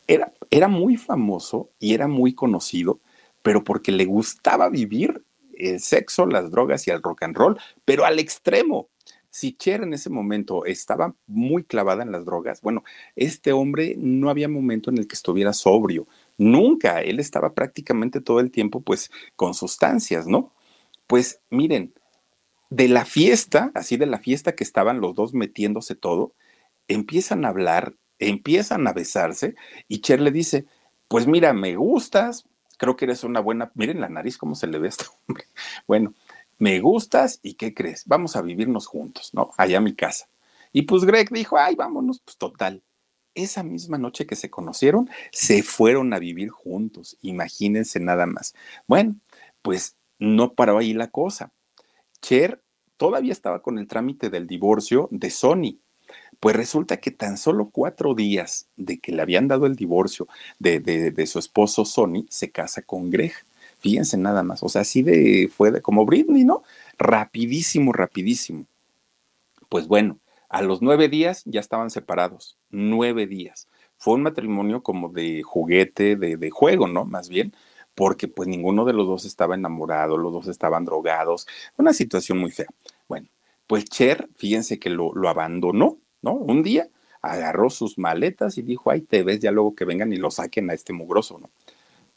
era, era muy famoso y era muy conocido pero porque le gustaba vivir el sexo, las drogas y el rock and roll, pero al extremo. Si Cher en ese momento estaba muy clavada en las drogas, bueno, este hombre no había momento en el que estuviera sobrio, nunca, él estaba prácticamente todo el tiempo pues con sustancias, ¿no? Pues miren, de la fiesta, así de la fiesta que estaban los dos metiéndose todo, empiezan a hablar, empiezan a besarse y Cher le dice, pues mira, me gustas, creo que eres una buena, miren la nariz, cómo se le ve a este hombre. Bueno, me gustas y ¿qué crees? Vamos a vivirnos juntos, ¿no? Allá a mi casa. Y pues Greg dijo, ay, vámonos, pues total. Esa misma noche que se conocieron, se fueron a vivir juntos, imagínense nada más. Bueno, pues no paró ahí la cosa. Cher todavía estaba con el trámite del divorcio de Sony. Pues resulta que tan solo cuatro días de que le habían dado el divorcio de, su esposo Sony, se casa con Greg. Fíjense nada más, o sea, así de, fue de, como Britney, ¿no? Rapidísimo, rapidísimo. Pues bueno, a los nueve días ya estaban separados, nueve días. Fue un matrimonio como de juguete, de, juego, ¿no? Más bien, porque pues ninguno de los dos estaba enamorado, los dos estaban drogados, una situación muy fea. Bueno, pues Cher, fíjense que lo, lo abandonó ¿no? Un día agarró sus maletas y dijo, ay, te ves ya luego que vengan y lo saquen a este mugroso, ¿no?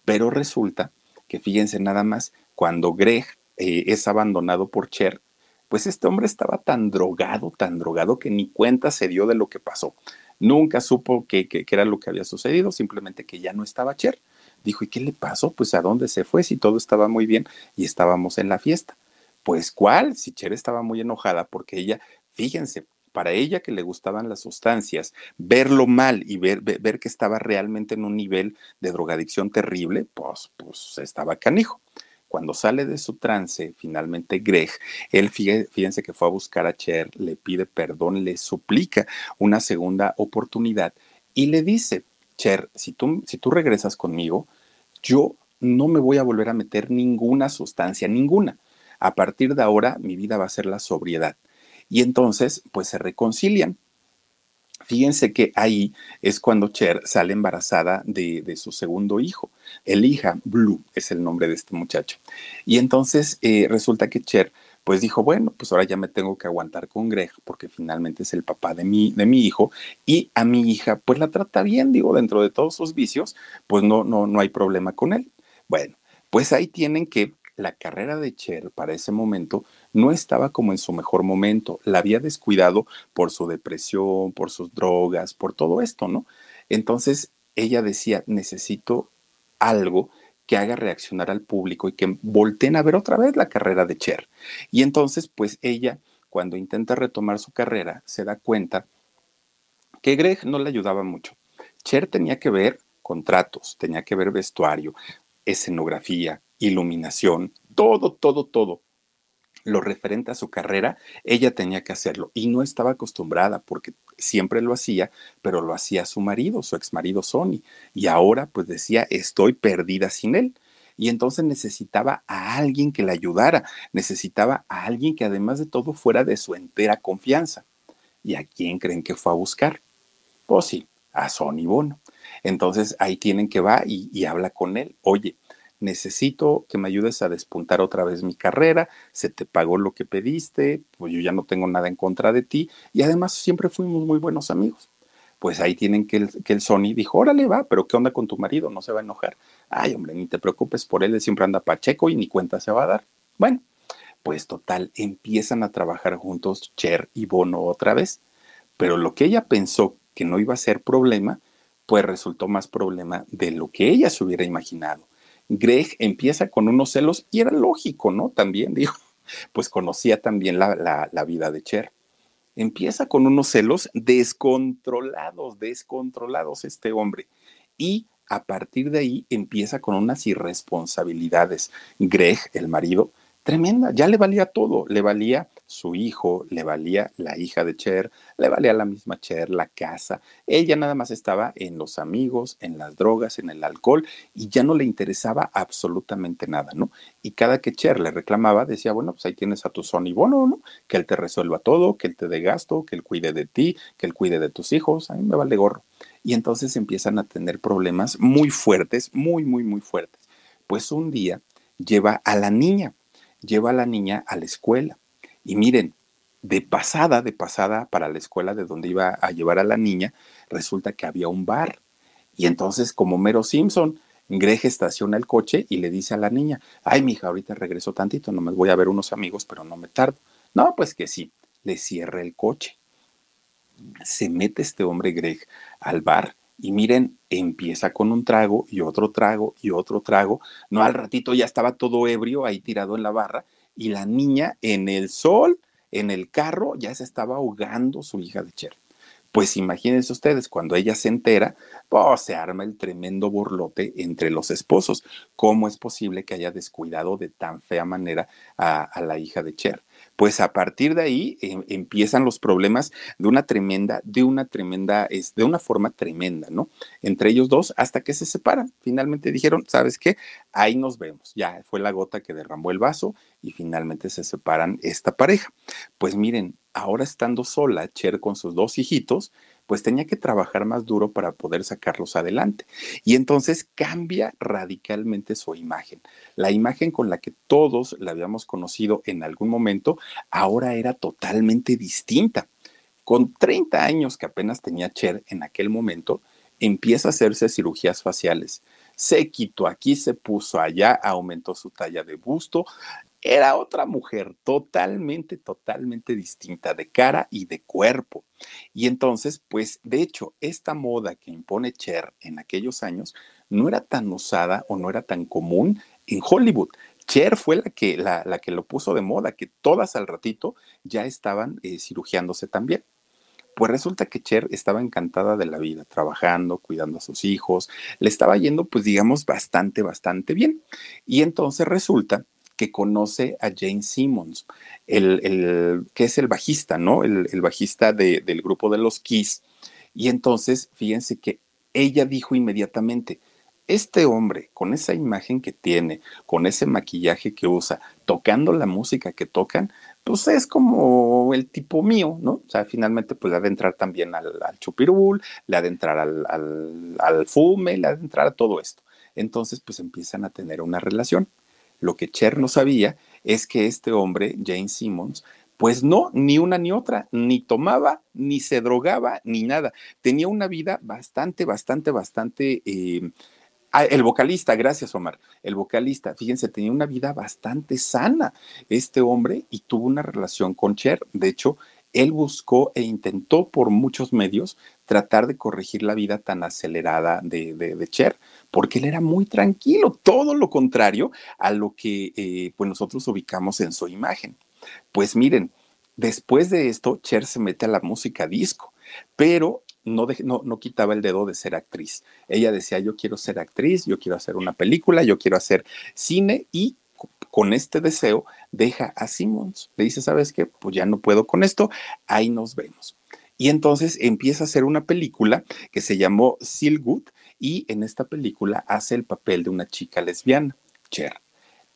Pero resulta que fíjense nada más, cuando Greg eh, es abandonado por Cher, pues este hombre estaba tan drogado, tan drogado que ni cuenta se dio de lo que pasó. Nunca supo qué que, era lo que había sucedido, simplemente que ya no estaba Cher. Dijo, ¿y qué le pasó? Pues a dónde se fue si todo estaba muy bien y estábamos en la fiesta. Pues cuál, si Cher estaba muy enojada porque ella, fíjense, para ella que le gustaban las sustancias, verlo mal y ver, ver, que estaba realmente en un nivel de drogadicción terrible, pues, pues estaba canijo. Cuando sale de su trance, finalmente Greg, él fíjense que fue a buscar a Cher, le pide perdón, le suplica una segunda oportunidad y le dice, Cher, si tú, si tú regresas conmigo, yo no me voy a volver a meter ninguna sustancia, ninguna. A partir de ahora, mi vida va a ser la sobriedad. Y entonces, pues se reconcilian. Fíjense que ahí es cuando Cher sale embarazada de, su segundo hijo. El hija, Blue, es el nombre de este muchacho. Y entonces eh, resulta que Cher pues dijo, bueno, pues ahora ya me tengo que aguantar con Greg porque finalmente es el papá de mi, de mi hijo y a mi hija pues la trata bien, digo, dentro de todos sus vicios, pues no, no, no hay problema con él. Bueno, pues ahí tienen que la carrera de Cher para ese momento no estaba como en su mejor momento, la había descuidado por su depresión, por sus drogas, por todo esto, ¿no? Entonces ella decía, necesito algo que haga reaccionar al público y que volteen a ver otra vez la carrera de Cher. Y entonces, pues ella, cuando intenta retomar su carrera, se da cuenta que Greg no le ayudaba mucho. Cher tenía que ver contratos, tenía que ver vestuario, escenografía, iluminación, todo, todo, todo lo referente a su carrera, ella tenía que hacerlo y no estaba acostumbrada porque siempre lo hacía, pero lo hacía su marido, su ex marido Sony. Y ahora pues decía, estoy perdida sin él. Y entonces necesitaba a alguien que le ayudara, necesitaba a alguien que además de todo fuera de su entera confianza. ¿Y a quién creen que fue a buscar? Pues sí, a Sony Bono. Entonces ahí tienen que va y, y habla con él. Oye, necesito que me ayudes a despuntar otra vez mi carrera, se te pagó lo que pediste, pues yo ya no tengo nada en contra de ti y además siempre fuimos muy buenos amigos. Pues ahí tienen que el, Sony dijo, órale va, pero ¿qué onda con tu marido? No se va a enojar. Ay, hombre, ni te preocupes por él, él siempre anda pacheco y ni cuenta se va a dar. Bueno, Pues total, empiezan a trabajar juntos Cher y Bono otra vez, pero lo que ella pensó que no iba a ser problema, pues resultó más problema de lo que ella se hubiera imaginado. Greg empieza con unos celos y era lógico, ¿no? También, dijo, pues conocía también la, la vida de Cher. Empieza con unos celos descontrolados, descontrolados este hombre. Y a partir de ahí empieza con unas irresponsabilidades. Greg, el marido, tremenda, ya le valía todo, le valía su hijo, le valía la hija de Cher, le valía la misma Cher, la casa. Ella nada más estaba en los amigos, en las drogas, en el alcohol y ya no le interesaba absolutamente nada, ¿no? Y cada que Cher le reclamaba, decía, bueno, pues ahí tienes a tu Sony Bono, ¿no? Que él te resuelva todo, que él te dé gasto, que él cuide de ti, que él cuide de tus hijos, a mí me vale gorro. Y entonces empiezan a tener problemas muy fuertes, muy, muy, muy fuertes. Pues un día lleva a la niña lleva a la niña a la escuela. Y miren, de pasada, de pasada para la escuela de donde iba a llevar a la niña, resulta que había un bar. Y entonces, como Mero Simpson, Greg estaciona el coche y le dice a la niña, ay, mija, ahorita regreso tantito, no me voy a ver unos amigos, pero no me tardo. No, pues que sí, le cierra el coche. Se mete este hombre Greg al bar y miren, empieza con un trago y otro trago y otro trago. No, al ratito ya estaba todo ebrio ahí tirado en la barra y la niña en el sol, en el carro, ya se estaba ahogando su hija de Cher. Pues imagínense ustedes, cuando ella se entera, pues se arma el tremendo borlote entre los esposos. ¿Cómo es posible que haya descuidado de tan fea manera a, a la hija de Cher? Pues a partir de ahí em, empiezan los problemas de una tremenda, de una tremenda, de una forma tremenda, ¿no? Entre ellos dos, hasta que se separan. Finalmente dijeron, ¿sabes qué? Ahí nos vemos. Ya fue la gota que derramó el vaso y finalmente se separan esta pareja. Pues miren, ahora estando sola, Cher con sus dos hijitos, pues tenía que trabajar más duro para poder sacarlos adelante. Y entonces cambia radicalmente su imagen. La imagen con la que todos la habíamos conocido en algún momento, ahora era totalmente distinta. Con 30 años que apenas tenía Cher en aquel momento, empieza a hacerse cirugías faciales. Se quitó aquí, se puso allá, aumentó su talla de busto, era otra mujer totalmente, totalmente distinta de cara y de cuerpo. Y entonces, pues, de hecho, esta moda que impone Cher en aquellos años no era tan usada o no era tan común en Hollywood. Cher fue la que, la, que lo puso de moda, que todas al ratito ya estaban eh, cirugiándose también. Pues resulta que Cher estaba encantada de la vida, trabajando, cuidando a sus hijos, le estaba yendo, pues digamos, bastante, bastante bien. Y entonces resulta que conoce a Jane Simmons, el, que es el bajista, ¿no? El, bajista del grupo de los Kiss. Y entonces, fíjense que ella dijo inmediatamente, este hombre, con esa imagen que tiene, con ese maquillaje que usa, tocando la música que tocan, pues es como el tipo mío, ¿no? O sea, finalmente pues le ha de entrar también al, chupirul, le ha de entrar al, al, al fume, le ha de entrar a todo esto. Entonces pues empiezan a tener una relación. Lo que Cher no sabía es que este hombre, Jane Simmons, pues no, ni una ni otra, ni tomaba, ni se drogaba, ni nada. Tenía una vida bastante, bastante, bastante... Eh, ah, el vocalista, gracias Omar, el vocalista, fíjense, tenía una vida bastante sana este hombre y tuvo una relación con Cher. De hecho, él buscó e intentó por muchos medios tratar de corregir la vida tan acelerada de, de, Cher, porque él era muy tranquilo, todo lo contrario a lo que eh, pues nosotros ubicamos en su imagen. Pues miren, después de esto, Cher se mete a la música disco, pero no, no, no, quitaba el dedo de ser actriz. Ella decía, yo quiero ser actriz, yo quiero hacer una película, yo quiero hacer cine y con este deseo deja a Simmons. Le dice, ¿sabes qué? Pues ya no puedo con esto, ahí nos vemos. Y entonces empieza a hacer una película que se llamó Good y en esta película hace el papel de una chica lesbiana, Cher.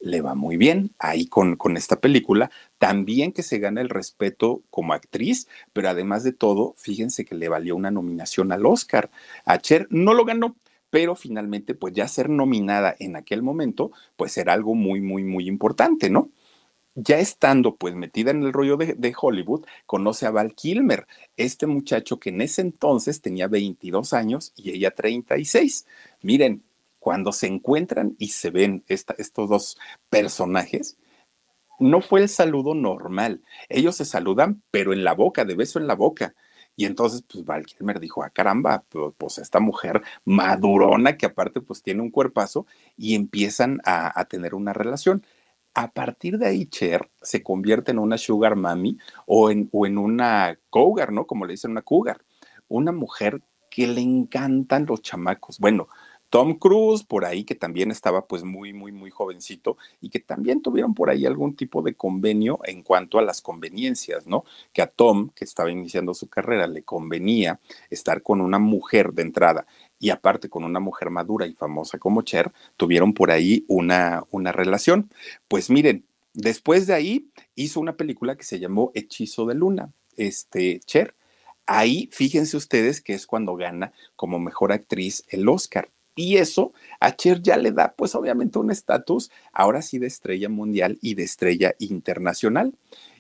Le va muy bien ahí con, con esta película. También que se gana el respeto como actriz, pero además de todo, fíjense que le valió una nominación al Oscar. A Cher no lo ganó, pero finalmente pues ya ser nominada en aquel momento pues era algo muy, muy, muy importante, ¿no? Ya estando pues metida en el rollo de, Hollywood, conoce a Val Kilmer, este muchacho que en ese entonces tenía 22 años y ella 36. Miren, cuando se encuentran y se ven estos dos personajes, no fue el saludo normal. Ellos se saludan, pero en la boca, de beso en la boca. Y entonces, pues Val dijo, ah, caramba, pues, pues, esta mujer madurona que aparte pues tiene un cuerpazo y empiezan a, a, tener una relación. A partir de ahí, Cher se convierte en una sugar mami o en, o en una cougar, ¿no? Como le dicen, una cougar. Una mujer que le encantan los chamacos. Bueno, Tom Cruise, por ahí que también estaba pues muy, muy, muy jovencito y que también tuvieron por ahí algún tipo de convenio en cuanto a las conveniencias, ¿no? Que a Tom, que estaba iniciando su carrera, le convenía estar con una mujer de entrada y aparte con una mujer madura y famosa como Cher, tuvieron por ahí una, una relación. Pues miren, después de ahí hizo una película que se llamó Hechizo de Luna, este Cher. Ahí, fíjense ustedes que es cuando gana como mejor actriz el Oscar y eso a Cher ya le da, pues obviamente, un estatus, ahora sí, de estrella mundial y de estrella internacional.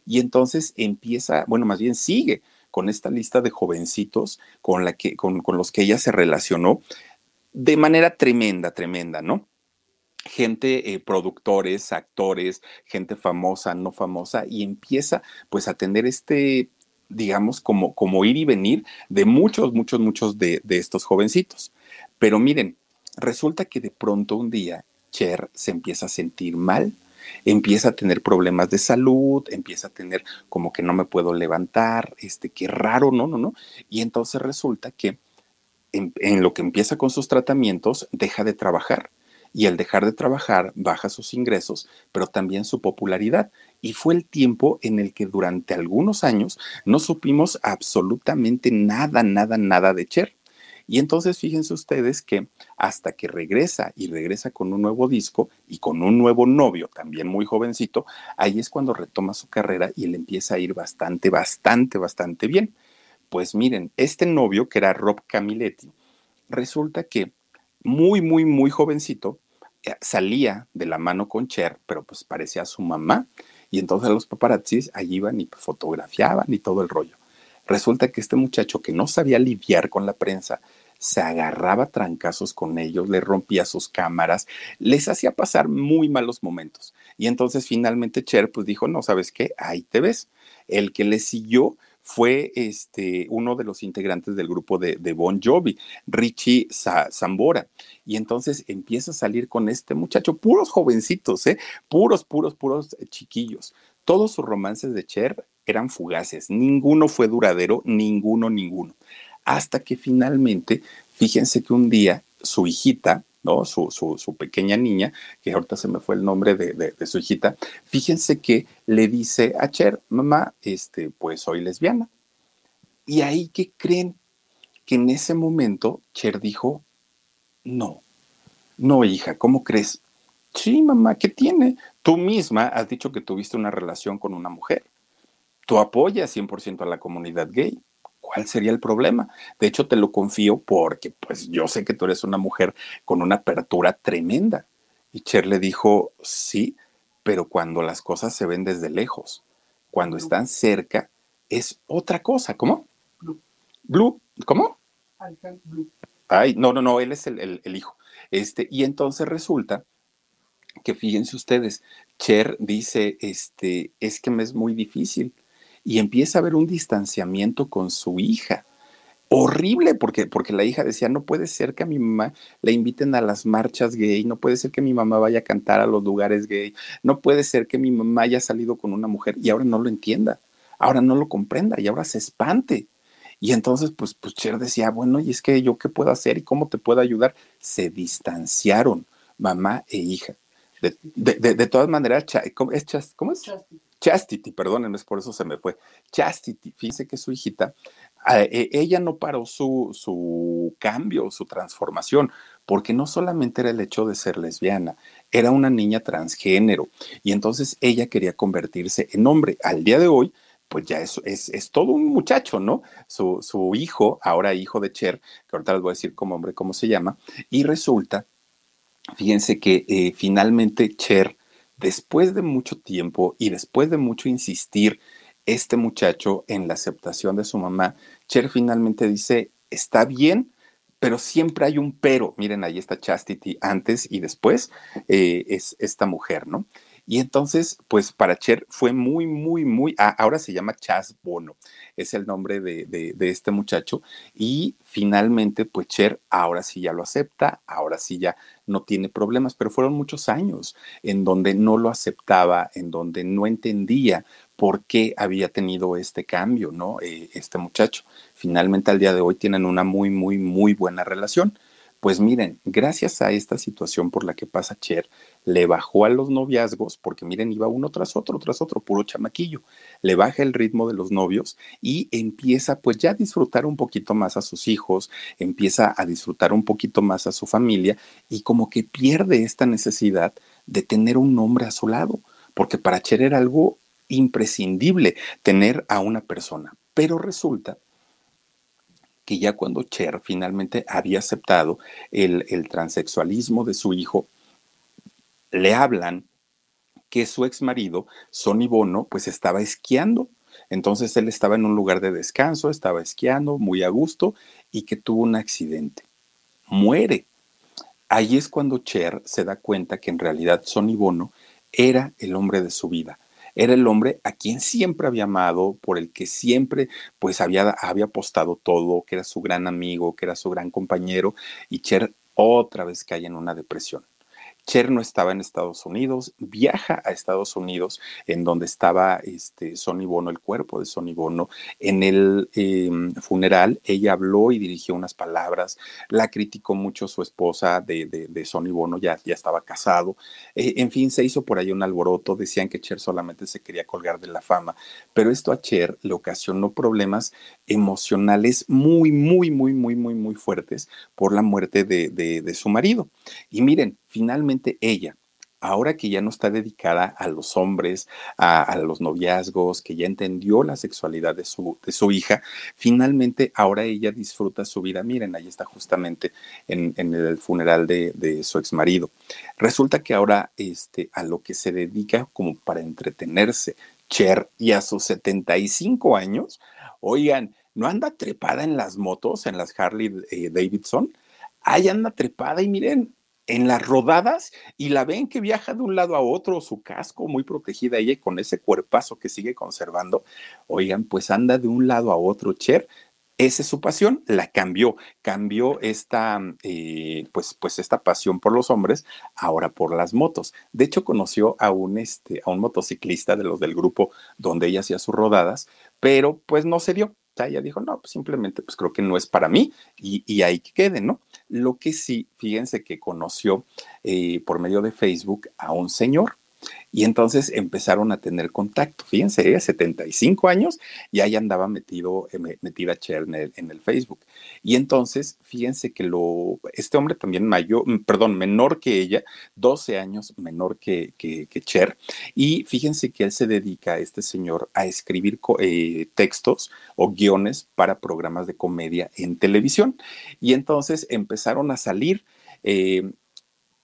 Y entonces empieza, bueno, más bien sigue con esta lista de jovencitos con, la que, con, con los que ella se relacionó de manera tremenda, tremenda, ¿no? gente, eh, productores, actores, gente famosa, no famosa, y empieza pues a tener este, digamos, como, como ir y venir de muchos, muchos, muchos de, de estos jovencitos. Pero miren, Resulta que de pronto un día Cher se empieza a sentir mal, empieza a tener problemas de salud, empieza a tener como que no me puedo levantar, este, qué raro, no, no, no. Y entonces resulta que en, en lo que empieza con sus tratamientos, deja de trabajar. Y al dejar de trabajar, baja sus ingresos, pero también su popularidad. Y fue el tiempo en el que durante algunos años no supimos absolutamente nada, nada, nada de Cher. Y entonces fíjense ustedes que hasta que regresa y regresa con un nuevo disco y con un nuevo novio, también muy jovencito, ahí es cuando retoma su carrera y le empieza a ir bastante, bastante, bastante bien. Pues miren, este novio que era Rob Camiletti, resulta que muy, muy, muy jovencito, eh, salía de la mano con Cher, pero pues parecía su mamá. Y entonces los paparazzis allí iban y fotografiaban y todo el rollo. Resulta que este muchacho que no sabía lidiar con la prensa, se agarraba trancazos con ellos, le rompía sus cámaras, les hacía pasar muy malos momentos. Y entonces finalmente Cher pues dijo, no, ¿sabes qué? Ahí te ves. El que le siguió fue este, uno de los integrantes del grupo de, de Bon Jovi, Richie Zambora. Y entonces empieza a salir con este muchacho, puros jovencitos, ¿eh? puros, puros, puros chiquillos. Todos sus romances de Cher eran fugaces, ninguno fue duradero, ninguno, ninguno. Hasta que finalmente, fíjense que un día su hijita, ¿no? Su, su, pequeña niña, que ahorita se me fue el nombre de, de, su hijita, fíjense que le dice a Cher, mamá, este, pues soy lesbiana. Y ahí que creen que en ese momento Cher dijo, no, no hija, ¿cómo crees? Sí, mamá, ¿qué tiene? Tú misma has dicho que tuviste una relación con una mujer. Tú apoyas 100% a la comunidad gay. ¿Cuál sería el problema? De hecho, te lo confío porque pues yo sé que tú eres una mujer con una apertura tremenda. Y Cher le dijo, sí, pero cuando las cosas se ven desde lejos, cuando están cerca, es otra cosa. ¿Cómo? Blue. Blue. ¿Cómo? Blue. Ay, no, no, no, él es el, el hijo. Este, y entonces resulta que fíjense ustedes, Cher dice, este, es que me es muy difícil y empieza a haber un distanciamiento con su hija. Horrible, porque, porque la hija decía, no puede ser que a mi mamá le inviten a las marchas gay, no puede ser que mi mamá vaya a cantar a los lugares gay, no puede ser que mi mamá haya salido con una mujer y ahora no lo entienda, ahora no lo comprenda y ahora se espante. Y entonces, pues, pues Cher decía, bueno, y es que yo qué puedo hacer y cómo te puedo ayudar. Se distanciaron mamá e hija. De, de, todas maneras, ¿cómo es? ¿Cómo es? Perdónenme, por eso se me fue. Chastity, fíjense que su hijita, e, ella no paró su, su cambio, su transformación, porque no solamente era el hecho de ser lesbiana, era una niña transgénero y entonces ella quería convertirse en hombre. Al día de hoy, pues ya es, es, es todo un muchacho, ¿no? Su, su, hijo, ahora hijo de Cher, que ahorita les voy a decir como hombre cómo se llama, y resulta, fíjense que eh, finalmente Cher después de mucho tiempo y después de mucho insistir este muchacho en la aceptación de su mamá, Cher finalmente dice, está bien, pero siempre hay un pero. Miren, ahí está Chastity antes y después, eh, es esta mujer, ¿no? Y entonces, pues para Cher fue muy, muy, muy, ah, ahora se llama Chas Bono, es el nombre de, de, este muchacho. Y finalmente, pues Cher ahora sí ya lo acepta, ahora sí ya no tiene problemas, pero fueron muchos años en donde no lo aceptaba, en donde no entendía por qué había tenido este cambio, ¿no? Eh, este muchacho. Finalmente al día de hoy tienen una muy, muy, muy buena relación. Pues miren, gracias a esta situación por la que pasa Cher, le bajó a los noviazgos, porque miren, iba uno tras otro, tras otro, puro chamaquillo. Le baja el ritmo de los novios y empieza pues ya a disfrutar un poquito más a sus hijos, empieza a disfrutar un poquito más a su familia y como que pierde esta necesidad de tener un hombre a su lado, porque para Cher era algo imprescindible tener a una persona. Pero resulta que ya cuando Cher finalmente había aceptado el, el transexualismo de su hijo, le hablan que su ex marido, Sonny Bono, pues estaba esquiando. Entonces él estaba en un lugar de descanso, estaba esquiando muy a gusto y que tuvo un accidente. Muere. Ahí es cuando Cher se da cuenta que en realidad Sonny Bono era el hombre de su vida, era el hombre a quien siempre había amado, por el que siempre pues había, había apostado todo, que era su gran amigo, que era su gran compañero, y Cher otra vez cae en una depresión. Cher no estaba en Estados Unidos, viaja a Estados Unidos, en donde estaba este, Sonny Bono, el cuerpo de Sonny Bono. En el em, funeral, ella habló y dirigió unas palabras, la criticó mucho su esposa de, de, Sonny Bono, ya, ya estaba casado. Eh, en fin, se hizo por ahí un alboroto, decían que Cher solamente se quería colgar de la fama, pero esto a Cher le ocasionó problemas emocionales muy, muy, muy, muy, muy, muy fuertes por la muerte de, de su marido. Y miren, finalmente ella, ahora que ya no está dedicada a los hombres, a, los noviazgos, que ya entendió la sexualidad de su, de su, hija, finalmente ahora ella disfruta su vida. Miren, ahí está justamente en, el funeral de, de, su ex marido. Resulta que ahora este, a lo que se dedica como para entretenerse, Cher, y a sus 75 años, oigan, ¿no anda trepada en las motos, en las Harley eh, Davidson? Ahí anda trepada y miren, en las rodadas y la ven que viaja de un lado a otro, su casco muy protegida ella con ese cuerpazo que sigue conservando. Oigan, pues anda de un lado a otro, Cher. Esa es su pasión, la cambió, cambió esta, eh, pues, pues esta pasión por los hombres, ahora por las motos. De hecho, conoció a un, este, a un motociclista de los del grupo donde ella hacía sus rodadas, pero pues no se dio ella dijo, no, pues simplemente pues creo que no es para mí y, y ahí que quede, ¿no? Lo que sí, fíjense que conoció eh, por medio de Facebook a un señor y entonces empezaron a tener contacto. Fíjense, ella 75 años y ahí andaba metido, eh, metida Cher en el, Facebook. Y entonces, fíjense que lo, este hombre también mayor, mm, perdón, menor que ella, 12 años menor que, Cher. Y fíjense que él se dedica, este señor, a escribir eh, textos o guiones para programas de comedia en televisión. Y entonces empezaron a salir. Eh,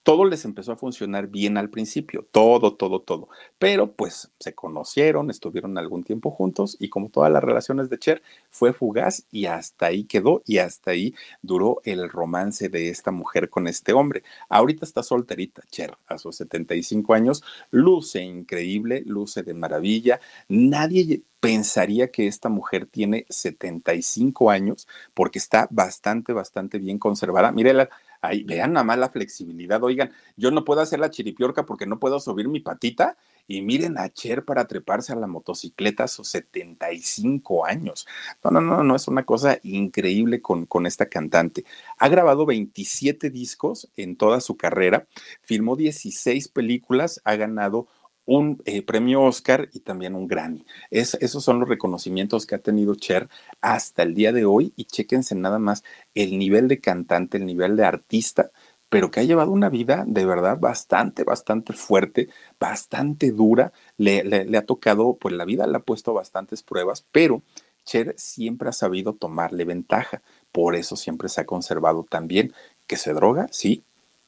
todo les empezó a funcionar bien al principio, todo, todo, todo. Pero pues se conocieron, estuvieron algún tiempo juntos y como todas las relaciones de Cher, fue fugaz y hasta ahí quedó y hasta ahí duró el romance de esta mujer con este hombre. Ahorita está solterita, Cher, a sus 75 años, luce increíble, luce de maravilla. Nadie pensaría que esta mujer tiene 75 años porque está bastante, bastante bien conservada. Mírela Vean nada más la flexibilidad. Oigan, yo no puedo hacer la chiripiorca porque no puedo subir mi patita. Y miren a Cher para treparse a la motocicleta a sus 75 años. No, no, no, no, es una cosa increíble con, con esta cantante. Ha grabado 27 discos en toda su carrera, filmó 16 películas, ha ganado un eh, premio Oscar y también un Grammy. esos son los reconocimientos que ha tenido Cher hasta el día de hoy y chéquense nada más el nivel de cantante, el nivel de artista, pero que ha llevado una vida de verdad bastante, bastante fuerte, bastante dura. Le, ha tocado, pues la vida le ha puesto bastantes pruebas, pero Cher siempre ha sabido tomarle ventaja. Por eso siempre se ha conservado también que se droga, sí,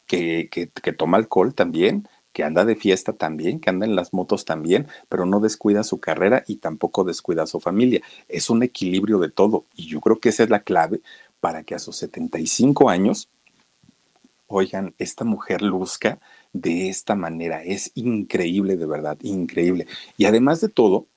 que toma alcohol también, que anda de fiesta también, que anda en las motos también, pero no descuida su carrera y tampoco descuida su familia. Es un equilibrio de todo y yo creo que esa es la clave para que a sus 75 años, oigan, esta mujer luzca de esta manera. Es increíble, de verdad, increíble. Y además de todo,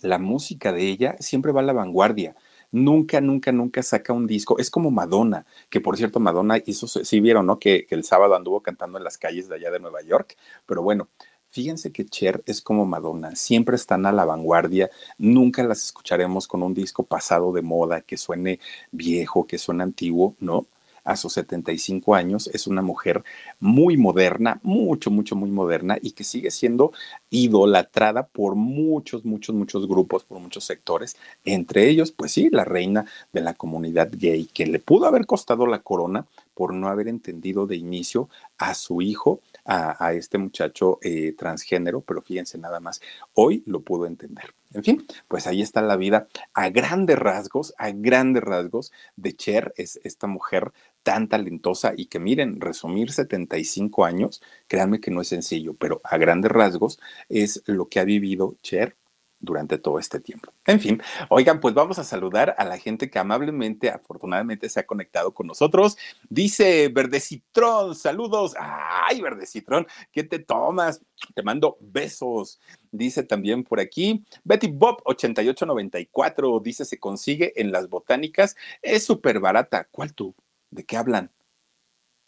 la música de ella siempre va a la vanguardia. Nunca, nunca, nunca saca un disco. Es como Madonna, que por cierto, Madonna hizo, sí vieron, ¿no? Que, que el sábado anduvo cantando en las calles de allá de Nueva York. Pero bueno, Fíjense que Cher es como Madonna, siempre están a la vanguardia, nunca las escucharemos con un disco pasado de moda, que suene viejo, que suene antiguo, ¿no? A sus 75 años, es una mujer muy moderna, mucho, mucho, muy moderna y que sigue siendo idolatrada por muchos, muchos, muchos grupos, por muchos sectores, entre ellos, pues sí, la reina de la comunidad gay, que le pudo haber costado la corona por no haber entendido de inicio a su hijo, a, este muchacho eh, transgénero, pero fíjense nada más, hoy lo pudo entender. En fin, pues ahí está la vida a grandes rasgos, a grandes rasgos de Cher, es esta mujer tan talentosa y que miren, resumir 75 años, créanme que no es sencillo, pero a grandes rasgos es lo que ha vivido Cher durante todo este tiempo. En fin, oigan, pues vamos a saludar a la gente que amablemente, afortunadamente, se ha conectado con nosotros. Dice Verdecitrón, saludos. Ay, Verdecitrón, ¿qué te tomas? Te mando besos. Dice también por aquí, Betty Bob 8894, dice, se consigue en las botánicas, es súper barata. ¿Cuál tú? ¿De qué hablan?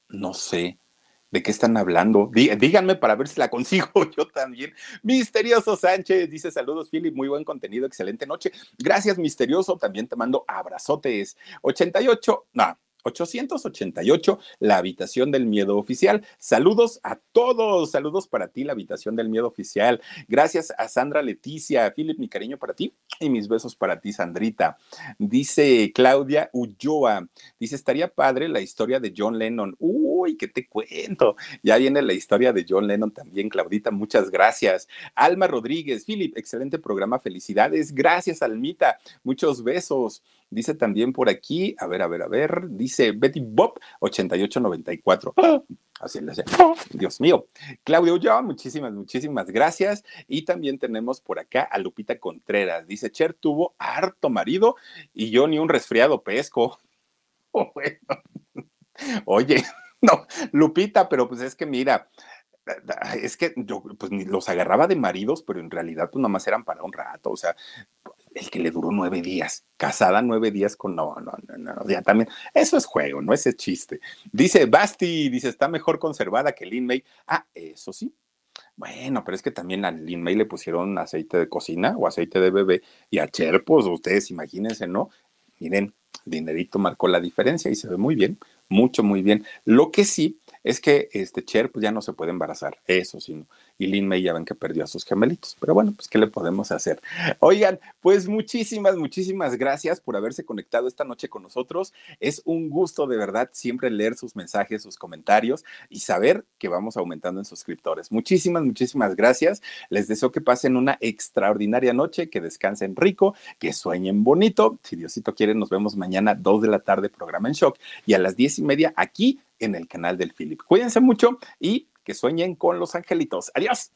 No sé. ¿De qué están hablando? díganme para ver si la consigo yo también. Misterioso Sánchez dice saludos, Philip, muy buen contenido, excelente noche. Gracias, Misterioso. También te mando abrazotes. 88, no, 888, la habitación del miedo oficial. Saludos a todos, saludos para ti, la habitación del miedo oficial. Gracias a Sandra Leticia, Philip, mi cariño para ti y mis besos para ti, Sandrita. Dice Claudia Ulloa, dice, estaría padre la historia de John Lennon. Uy, ¿qué te cuento? Ya viene la historia de John Lennon también, Claudita, muchas gracias. Alma Rodríguez, Philip, excelente programa, felicidades. Gracias, Almita, muchos besos. Dice también por aquí, a ver, a ver, a ver, dice Betty Bob 8894. Así le hace. Dios mío. Claudio yo muchísimas, muchísimas gracias. Y también tenemos por acá a Lupita Contreras. Dice, Cher tuvo harto marido y yo ni un resfriado pesco. Oye, no, Lupita, pero pues es que mira, es que yo pues los agarraba de maridos, pero en realidad pues nomás eran para un rato, o sea, el que le duró nueve días, casada nueve días con, no, no, no, no, ya también, eso es juego, no ese chiste. Dice Basti, dice, está mejor conservada que Lin May. Ah, eso sí. Bueno, pero es que también a Lin May le pusieron aceite de cocina o aceite de bebé y a Cher, pues ustedes imagínense, ¿no? Miren, dinerito marcó la diferencia y se ve muy bien, mucho, muy bien. Lo que sí es que este Cher pues ya no se puede embarazar, eso sí, ¿no? Y Lin May ya ven que perdió a sus gemelitos. Pero bueno, pues ¿qué le podemos hacer? Oigan, pues muchísimas, muchísimas gracias por haberse conectado esta noche con nosotros. Es un gusto de verdad siempre leer sus mensajes, sus comentarios y saber que vamos aumentando en suscriptores. Muchísimas, muchísimas gracias. Les deseo que pasen una extraordinaria noche, que descansen rico, que sueñen bonito. Si Diosito quiere, nos vemos mañana, 2 de la tarde, programa en shock, y a las diez y media aquí en el canal del Philip. Cuídense mucho y que sueñen con los angelitos. Adiós.